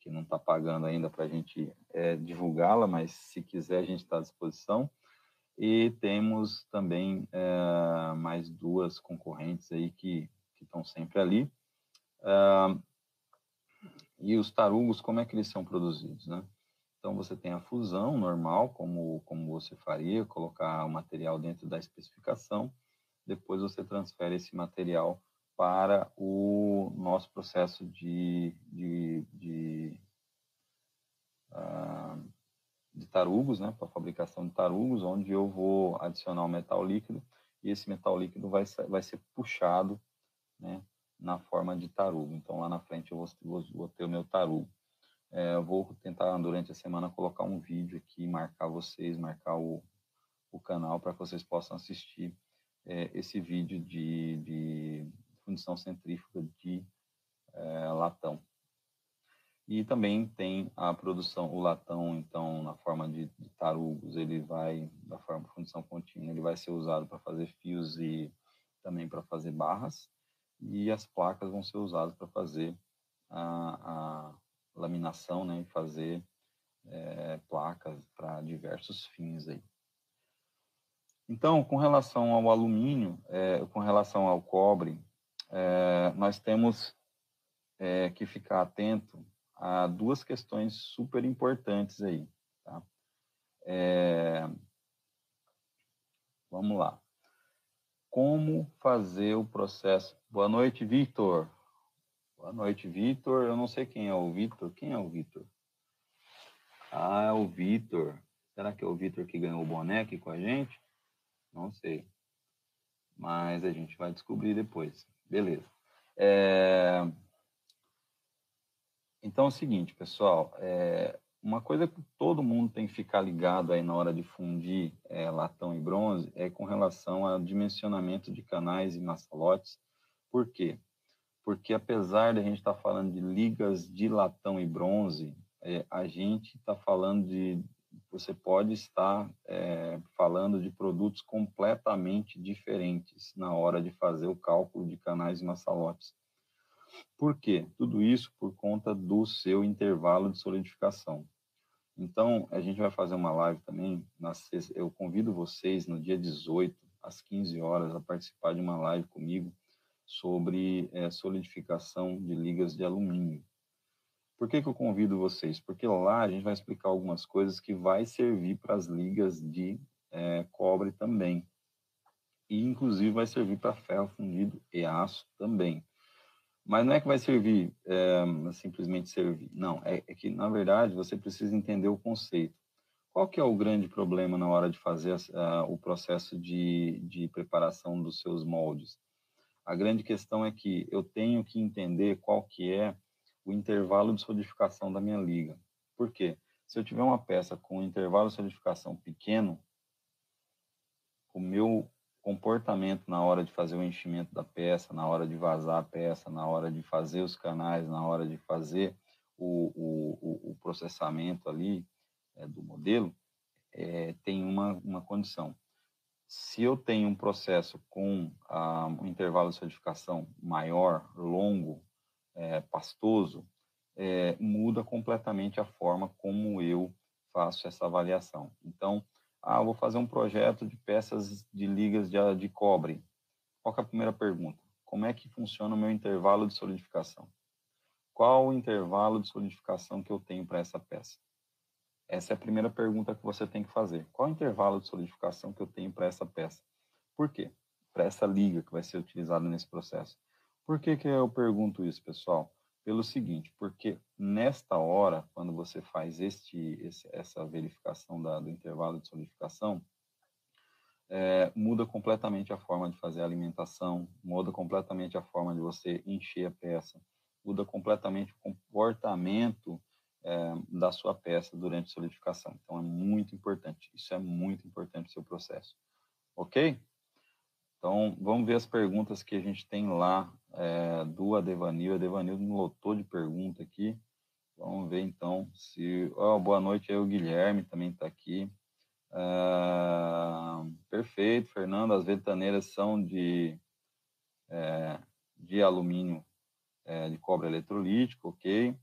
Que não está pagando ainda para a gente é, divulgá-la, mas se quiser a gente está à disposição. E temos também é, mais duas concorrentes aí que, estão sempre ali. É, e os tarugos, como é que eles são produzidos, né? Então, você tem a fusão normal, como, como você faria, colocar o material dentro da especificação, depois você transfere esse material para o nosso processo de, de, de, uh, de tarugos, né, para fabricação de tarugos, onde eu vou adicionar o metal líquido e esse metal líquido vai, vai ser puxado né, na forma de tarugo. Então, lá na frente eu vou, vou, vou ter o meu tarugo. É, eu vou tentar durante a semana colocar um vídeo aqui, marcar vocês, marcar o, o canal para que vocês possam assistir é, esse vídeo de, de fundição centrífuga de é, latão. E também tem a produção, o latão, então, na forma de, de tarugos, ele vai, da forma de fundição contínua, ele vai ser usado para fazer fios e também para fazer barras, e as placas vão ser usadas para fazer a, a laminação, né, e fazer é, placas para diversos fins aí. Então, com relação ao alumínio, é, com relação ao cobre, é, nós temos é, que ficar atento a duas questões super importantes aí. Tá? É, vamos lá. Como fazer o processo? Boa noite, Victor. Boa noite, Vitor. Eu não sei quem é o Vitor. Quem é o Vitor? Ah, é o Vitor. Será que é o Vitor que ganhou o boneco com a gente? Não sei. Mas a gente vai descobrir depois. Beleza. É... Então é o seguinte, pessoal. É... Uma coisa que todo mundo tem que ficar ligado aí na hora de fundir é, latão e bronze é com relação ao dimensionamento de canais e maçalotes. Por quê? porque apesar de a gente estar tá falando de ligas de latão e bronze, é, a gente está falando de, você pode estar é, falando de produtos completamente diferentes na hora de fazer o cálculo de canais e maçalotes. Por quê? Tudo isso por conta do seu intervalo de solidificação. Então, a gente vai fazer uma live também, na eu convido vocês no dia 18, às 15 horas, a participar de uma live comigo, sobre é, solidificação de ligas de alumínio. Por que, que eu convido vocês? Porque lá a gente vai explicar algumas coisas que vai servir para as ligas de é, cobre também. E, inclusive, vai servir para ferro fundido e aço também. Mas não é que vai servir, é, simplesmente servir. Não, é, é, que, na verdade, você precisa entender o conceito. Qual que é o grande problema na hora de fazer uh, o processo de, de preparação dos seus moldes? A grande questão é que eu tenho que entender qual que é o intervalo de solidificação da minha liga. Por quê? Se eu tiver uma peça com um intervalo de solidificação pequeno, o meu comportamento na hora de fazer o enchimento da peça, na hora de vazar a peça, na hora de fazer os canais, na hora de fazer o, o, o processamento ali é, do modelo, é, tem uma, uma condição se eu tenho um processo com ah, um intervalo de solidificação maior, longo, é, pastoso, é, muda completamente a forma como eu faço essa avaliação. Então, ah, vou fazer um projeto de peças de ligas de, de cobre. Qual é a primeira pergunta? Como é que funciona o meu intervalo de solidificação? Qual o intervalo de solidificação que eu tenho para essa peça? Essa é a primeira pergunta que você tem que fazer. Qual o intervalo de solidificação que eu tenho para essa peça? Por quê? Para essa liga que vai ser utilizada nesse processo. Por que, que eu pergunto isso, pessoal? Pelo seguinte, porque nesta hora, quando você faz este, esse, essa verificação da, do intervalo de solidificação, é, muda completamente a forma de fazer a alimentação, muda completamente a forma de você encher a peça, muda completamente o comportamento é, da sua peça durante a solidificação. Então, é muito importante. Isso é muito importante no seu processo. Ok? Então, vamos ver as perguntas que a gente tem lá é, do Adevanil. Adevanil me lotou de pergunta aqui. Vamos ver, então, se... Oh, boa noite aí, o Guilherme também está aqui. Uh, perfeito, Fernando. As ventaneiras são de, é, de alumínio é, de cobre eletrolítico, ok?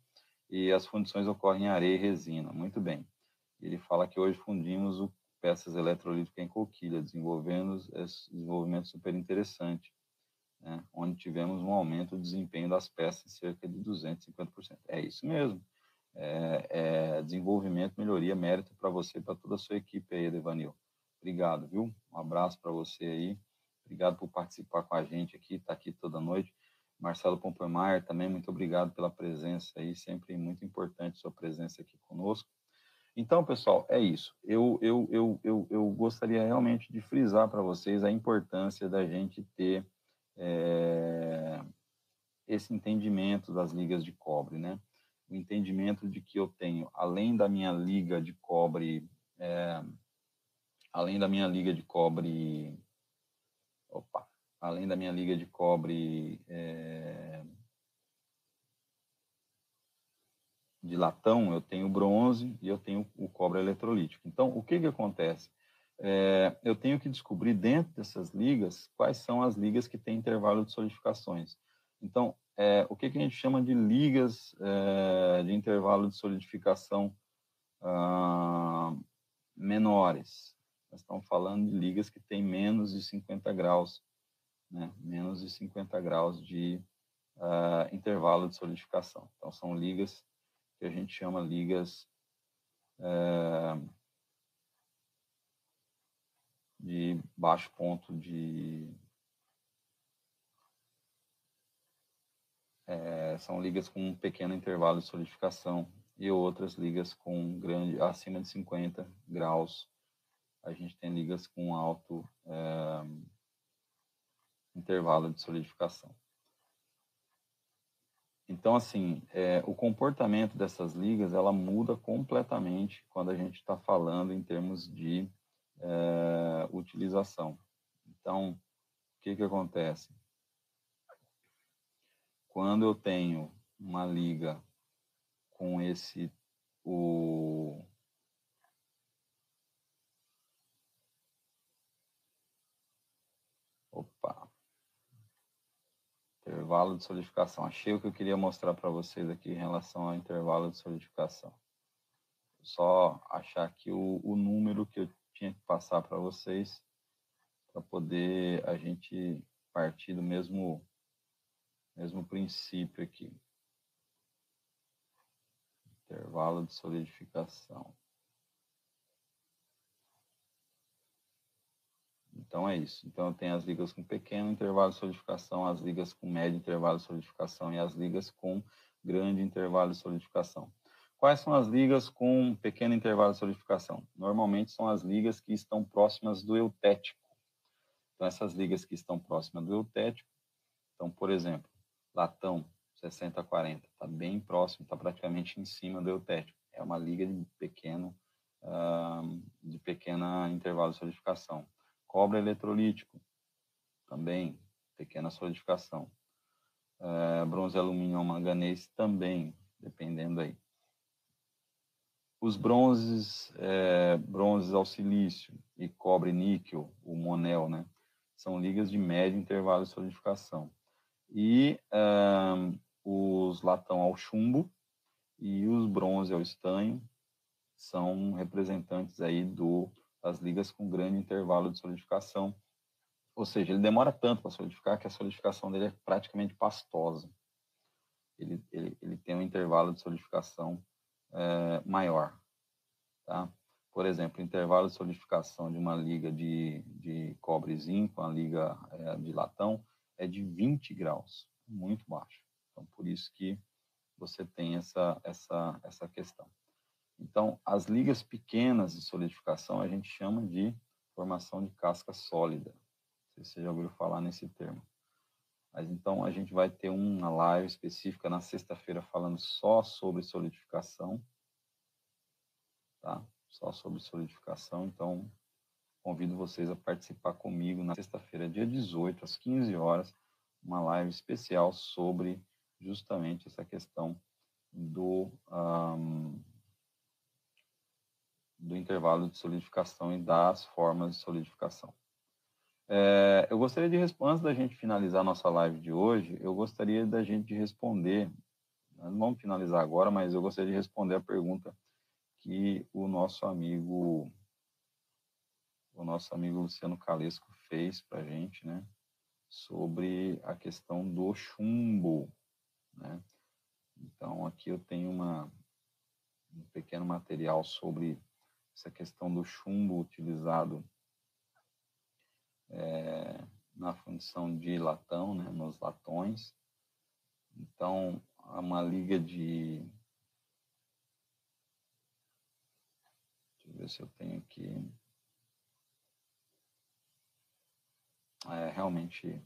e as fundições ocorrem em areia e resina. Muito bem. Ele fala que hoje fundimos o, peças eletrolíticas em coquilha, desenvolvendo esse desenvolvimento super interessante, né? onde tivemos um aumento do desempenho das peças cerca de 250%. É isso mesmo. É, é desenvolvimento, melhoria, mérito para você e para toda a sua equipe aí, Devanil. Obrigado, viu? Um abraço para você aí. Obrigado por participar com a gente aqui, estar tá aqui toda noite. Marcelo Pompermaier, também muito obrigado pela presença aí, sempre muito importante sua presença aqui conosco. Então, pessoal, é isso. Eu, eu, eu, eu, eu gostaria realmente de frisar para vocês a importância da gente ter é, esse entendimento das ligas de cobre, né? O entendimento de que eu tenho, além da minha liga de cobre, é, além da minha liga de cobre, opa, além da minha liga de cobre é, de latão, eu tenho bronze e eu tenho o cobre eletrolítico. Então, o que, que acontece? É, eu tenho que descobrir dentro dessas ligas quais são as ligas que têm intervalo de solidificações. Então, é, o que, que, a gente chama de ligas é, de intervalo de solidificação ah, menores? Nós estamos falando de ligas que têm menos de 50 graus né, menos de 50 graus de uh, intervalo de solidificação. Então, são ligas que a gente chama ligas uh, de baixo ponto de. É, são ligas com um pequeno intervalo de solidificação e outras ligas com grande acima de 50 graus. A gente tem ligas com alto é, intervalo de solidificação. Então, assim, é, o comportamento dessas ligas, ela muda completamente quando a gente está falando em termos de é, utilização. Então, o que, que acontece? Quando eu tenho uma liga com esse, o, Opa. Intervalo de solidificação. Achei o que eu queria mostrar para vocês aqui em relação ao intervalo de solidificação. Só achar aqui o, o número que eu tinha que passar para vocês para poder a gente partir do mesmo mesmo princípio aqui. Intervalo de solidificação. Então é isso. Então tenho as ligas com pequeno intervalo de solidificação, as ligas com médio intervalo de solidificação e as ligas com grande intervalo de solidificação. Quais são as ligas com pequeno intervalo de solidificação? Normalmente são as ligas que estão próximas do eutético. Então essas ligas que estão próximas do eutético, então por exemplo, latão 60 a 40, está bem próximo, está praticamente em cima do eutético. É uma liga de pequeno uh, de pequena intervalo de solidificação. Cobre eletrolítico, também, pequena solidificação. É, bronze, alumínio, manganês, também, dependendo aí. Os bronzes, é, bronzes ao silício e cobre níquel, o monel, né? São ligas de médio intervalo de solidificação. E é, os latão ao chumbo e os bronze ao estanho são representantes aí do as ligas com grande intervalo de solidificação. Ou seja, ele demora tanto para solidificar que a solidificação dele é praticamente pastosa. Ele, ele, ele tem um intervalo de solidificação é, maior. Tá? Por exemplo, o intervalo de solidificação de uma liga de, de cobre zinco, uma liga é, de latão, é de 20 graus, muito baixo. Então, por isso que você tem essa, essa, essa questão. Então, as ligas pequenas de solidificação a gente chama de formação de casca sólida. Se você já ouviu falar nesse termo. Mas então a gente vai ter uma live específica na sexta-feira falando só sobre solidificação, tá? Só sobre solidificação. Então, convido vocês a participar comigo na sexta-feira, dia 18, às 15 horas, uma live especial sobre justamente essa questão do um, do intervalo de solidificação e das formas de solidificação. É, eu gostaria de antes da gente finalizar nossa live de hoje, eu gostaria da gente responder, não vamos finalizar agora, mas eu gostaria de responder a pergunta que o nosso amigo nosso amigo Luciano Calesco fez para a gente, né? Sobre a questão do chumbo, né? Então, aqui eu tenho uma, um pequeno material sobre essa questão do chumbo utilizado é, na função de latão, né, nos latões. Então, uma liga de. Deixa eu ver se eu tenho aqui. É, realmente,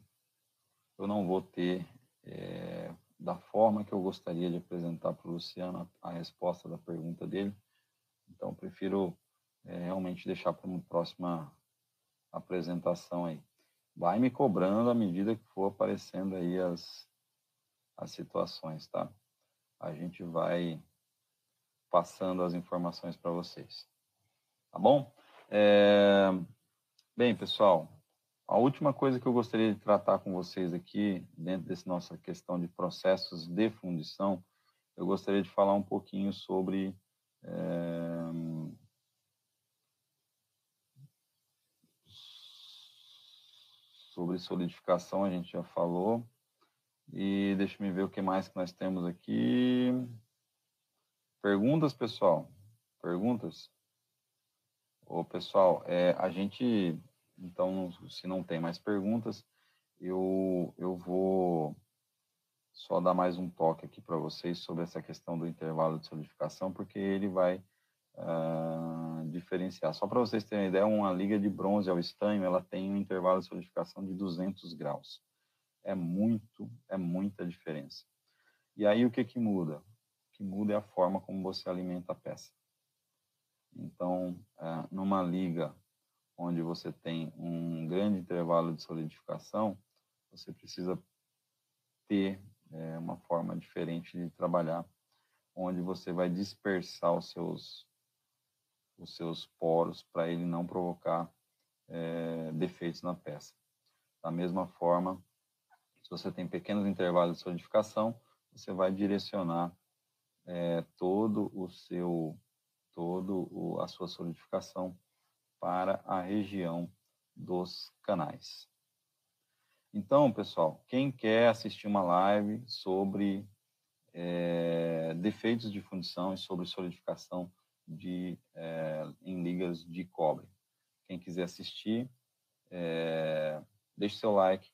eu não vou ter é, da forma que eu gostaria de apresentar para o Luciano a, a, resposta da pergunta dele. Então, prefiro é, realmente deixar para uma próxima apresentação aí. Vai me cobrando à medida que for aparecendo aí as, as situações, tá? A gente vai passando as informações para vocês. Tá bom? É... Bem, pessoal, a última coisa que eu gostaria de tratar com vocês aqui, dentro dessa nossa questão de processos de fundição, eu gostaria de falar um pouquinho sobre é, sobre solidificação, a gente já falou. E deixa eu ver o que mais que nós temos aqui. Perguntas, pessoal? Perguntas? Ô, pessoal, é, a gente então, se não tem mais perguntas, eu, eu vou só dar mais um toque aqui para vocês sobre essa questão do intervalo de solidificação, porque ele vai uh, diferenciar. Só para vocês terem uma ideia, uma liga de bronze ao estanho, ela tem um intervalo de solidificação de 200 graus. É muito, é muita diferença. E aí o que que muda? O que muda é a forma como você alimenta a peça. Então, uh, numa liga onde você tem um grande intervalo de solidificação, você precisa ter é, uma forma diferente de trabalhar, onde você vai dispersar os seus, os seus poros para ele não provocar é, defeitos na peça. Da mesma forma, se você tem pequenos intervalos de solidificação, você vai direcionar é, todo o seu todo o, a sua solidificação para a região dos canais. Então, pessoal, quem quer assistir uma live sobre é, defeitos de fundição e sobre solidificação de, é, em ligas de cobre, quem quiser assistir, é, deixe seu like,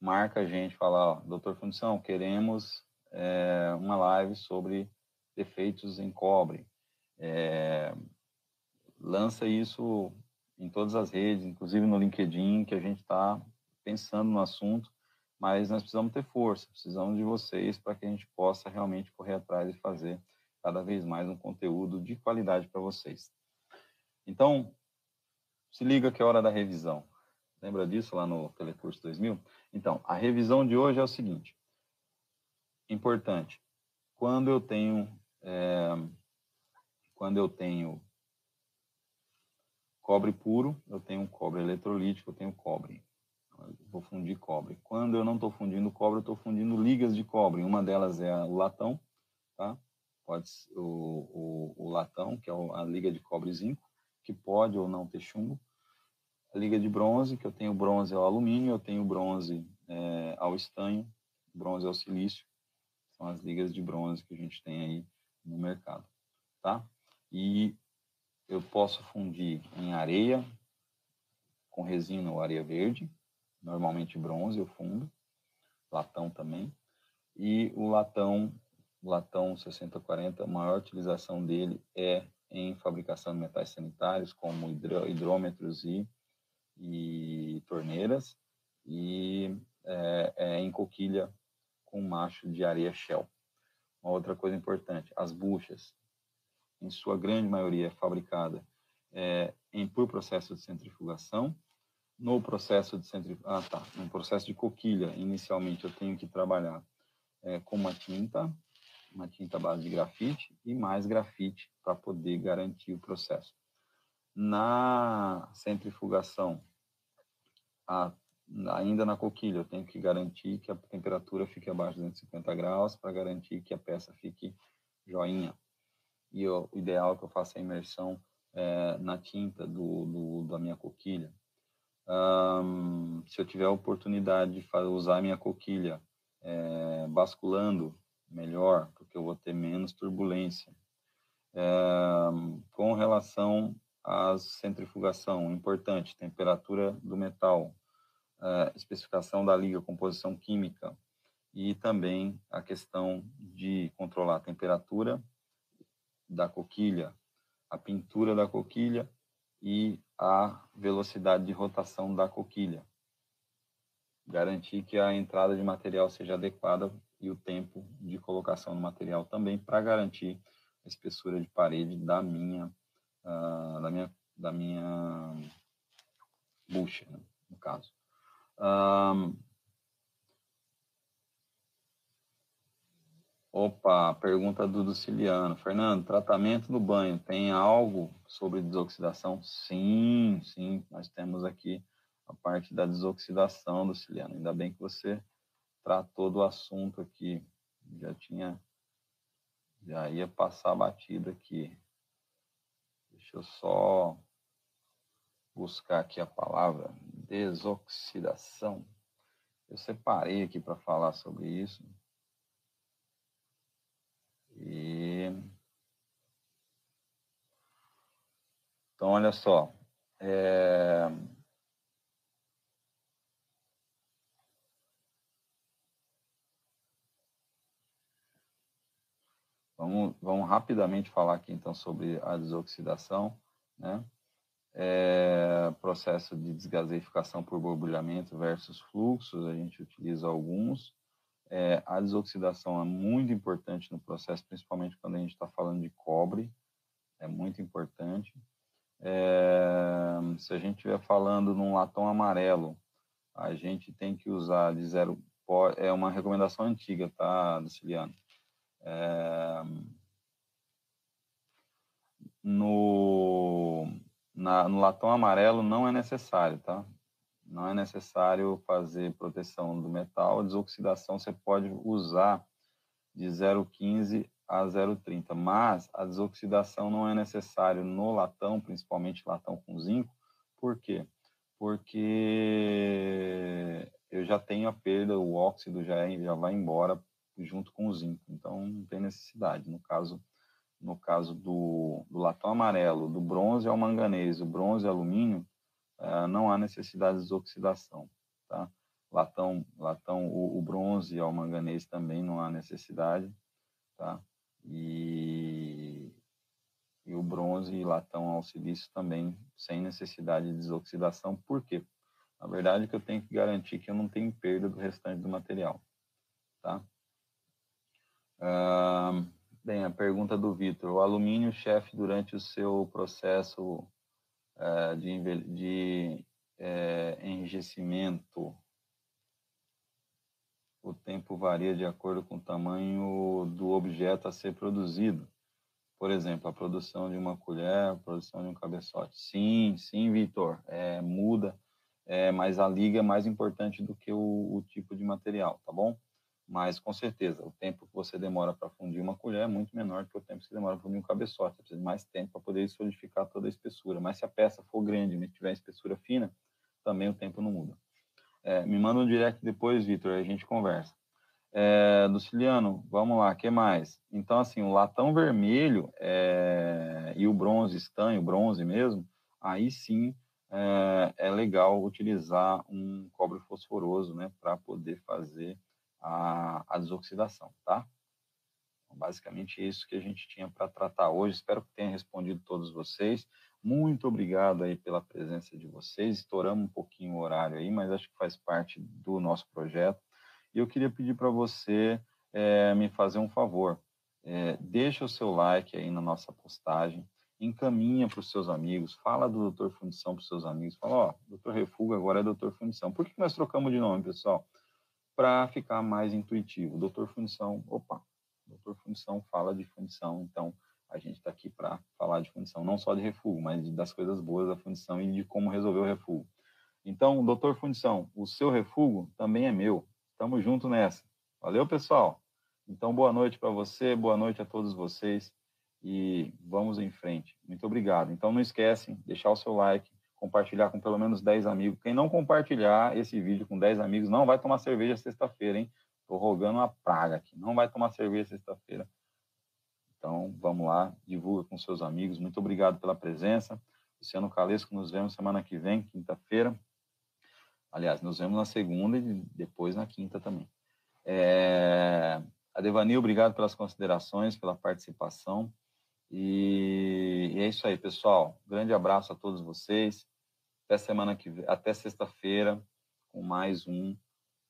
marca a gente, fala, ó, doutor Fundição, queremos é, uma live sobre defeitos em cobre. É, lança isso em todas as redes, inclusive no LinkedIn, que a gente está pensando no assunto, mas nós precisamos ter força, precisamos de vocês para que a gente possa realmente correr atrás e fazer cada vez mais um conteúdo de qualidade para vocês. Então, se liga que é hora da revisão. Lembra disso lá no Telecurso 2000? Então, a revisão de hoje é o seguinte. Importante. Quando eu tenho é, quando eu tenho Cobre puro, eu tenho cobre eletrolítico, eu tenho cobre. vou fundir cobre. Quando eu não estou fundindo cobre, eu estou fundindo ligas de cobre. Uma delas é o latão, tá? Pode o, o, o latão, que é a liga de cobre e zinco, que pode ou não ter chumbo. A liga de bronze, que eu tenho bronze ao alumínio, eu tenho bronze é, ao estanho, bronze ao silício. São as ligas de bronze que a gente tem aí no mercado, tá? E eu posso fundir em areia, com resina ou areia verde, normalmente bronze eu fundo, latão também. E o latão, latão 6040, a maior utilização dele é em fabricação de metais sanitários, como hidrômetros e, e torneiras, e é, é em coquilha com macho de areia shell. Uma outra coisa importante, as buchas em sua grande maioria, é fabricada é, em, por processo de centrifugação. No processo de centrifugação, ah, tá, no processo de coquilha, inicialmente eu tenho que trabalhar é, com uma tinta, uma tinta base de grafite e mais grafite para poder garantir o processo. Na centrifugação, a, ainda na coquilha, eu tenho que garantir que a temperatura fique abaixo de 250 graus para garantir que a peça fique joinha e o ideal é que eu faça a imersão é, na tinta do, do, da minha coquilha. Um, se eu tiver a oportunidade de usar a minha coquilha é, basculando melhor, porque eu vou ter menos turbulência. É, com relação à centrifugação, importante, temperatura do metal, é, especificação da liga, composição química, e também a questão de controlar a temperatura da coquilha, a pintura da coquilha e a velocidade de rotação da coquilha. Garantir que a entrada de material seja adequada e o tempo de colocação do material também para garantir a espessura de parede da minha uh, da minha da minha bucha, né, no caso. Um, Opa, pergunta do Luciliano. Fernando, tratamento no banho, tem algo sobre desoxidação? Sim, sim, nós temos aqui a parte da desoxidação, Luciliano. Ainda bem que você tratou do assunto aqui. Já tinha, já ia passar batido aqui. Deixa eu só buscar aqui a palavra desoxidação. Eu separei aqui para falar sobre isso. E... Então, olha só. É... Vamos, vamos rapidamente falar aqui, então, sobre a desoxidação, né? É, processo de desgaseificação por borbulhamento versus fluxos, a gente utiliza alguns. É, a desoxidação é muito importante no processo, principalmente quando a gente está falando de cobre, é muito importante. É, se a gente estiver falando num latão amarelo, a gente tem que usar de zero, é uma recomendação antiga, tá, Luciliano? É, no, na, no latão amarelo não é necessário, tá? não é necessário fazer proteção do metal. A desoxidação você pode usar de 0,15 a 0,30, mas a desoxidação não é necessário no latão, principalmente latão com zinco. Por quê? Porque eu já tenho a perda, o óxido já, já vai embora junto com o zinco, então não tem necessidade. No caso, no caso do, do latão amarelo, do bronze ao manganês, o bronze e alumínio, é, não há necessidade de desoxidação, tá? Latão, latão o, o bronze ao manganês também não há necessidade, tá? E, e o bronze e latão ao silício também sem necessidade de desoxidação, por quê? Na verdade, que eu tenho que garantir que eu não tenho perda do restante do material, tá? Bem, a pergunta do Vitor. O alumínio, chefe, durante o seu processo uh, de, de uh, enrijecimento. O tempo varia de acordo com o tamanho do objeto a ser produzido. Por exemplo, a produção de uma colher, a produção de um cabeçote. Sim, sim, Vitor, é, muda, é, mas a liga é mais importante do que o, o tipo de material, tá bom? Mas, com certeza, o tempo que você demora para fundir uma colher é muito menor que o tempo que você demora para fundir um cabeçote. Você precisa de mais tempo para poder solidificar toda a espessura. Mas se a peça for grande e tiver espessura fina, também o tempo não muda. É, me manda um direct depois, Vitor, a gente conversa. É, Luciliano, vamos lá, que mais? Então, assim, o latão vermelho é, e o bronze estanho, bronze mesmo, aí sim é, é legal utilizar um cobre fosforoso, né, para poder fazer a, a desoxidação, tá? Então, basicamente é isso que a gente tinha para tratar hoje. Espero que tenha respondido todos vocês. Muito obrigado aí pela presença de vocês. Estouramos um pouquinho o horário aí, mas acho que faz parte do nosso projeto. E eu queria pedir para você é, me fazer um favor. É, deixa o seu like aí na nossa postagem, encaminha para os seus amigos, fala do Doutor Fundição para os seus amigos, fala, ó, Doutor Refugo agora é Doutor Fundição. Por que nós trocamos de nome, pessoal? Para ficar mais intuitivo. Doutor Fundição, opa, doutor Fundição fala de fundição, então a gente está aqui para falar de fundição, não só de refúgio, mas das coisas boas da fundição e de como resolver o refúgio. Então, doutor Fundição, o seu refúgio também é meu. Estamos junto nessa. Valeu, pessoal? Então, boa noite para você, boa noite a todos vocês e vamos em frente. Muito obrigado. Então não esquecem, deixar o seu like, compartilhar com pelo menos 10 amigos. Quem não compartilhar esse vídeo com 10 amigos não vai tomar cerveja sexta-feira, hein? Tô rogando uma praga aqui. Não vai tomar cerveja sexta-feira. Então, vamos lá, divulga com seus amigos. Muito obrigado pela presença. Luciano Calesco, nos vemos semana que vem, quinta-feira. Aliás, nos vemos na segunda e depois na quinta também. É... Adevanil, obrigado pelas considerações, pela participação. E, e é isso aí, pessoal. Grande abraço a todos vocês. Até semana que até sexta-feira, com mais um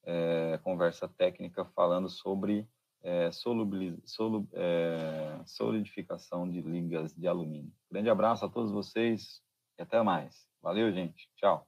é, conversa técnica falando sobre é, solu, é, solidificação de ligas de alumínio. Grande abraço a todos vocês e até mais. Valeu, gente. Tchau.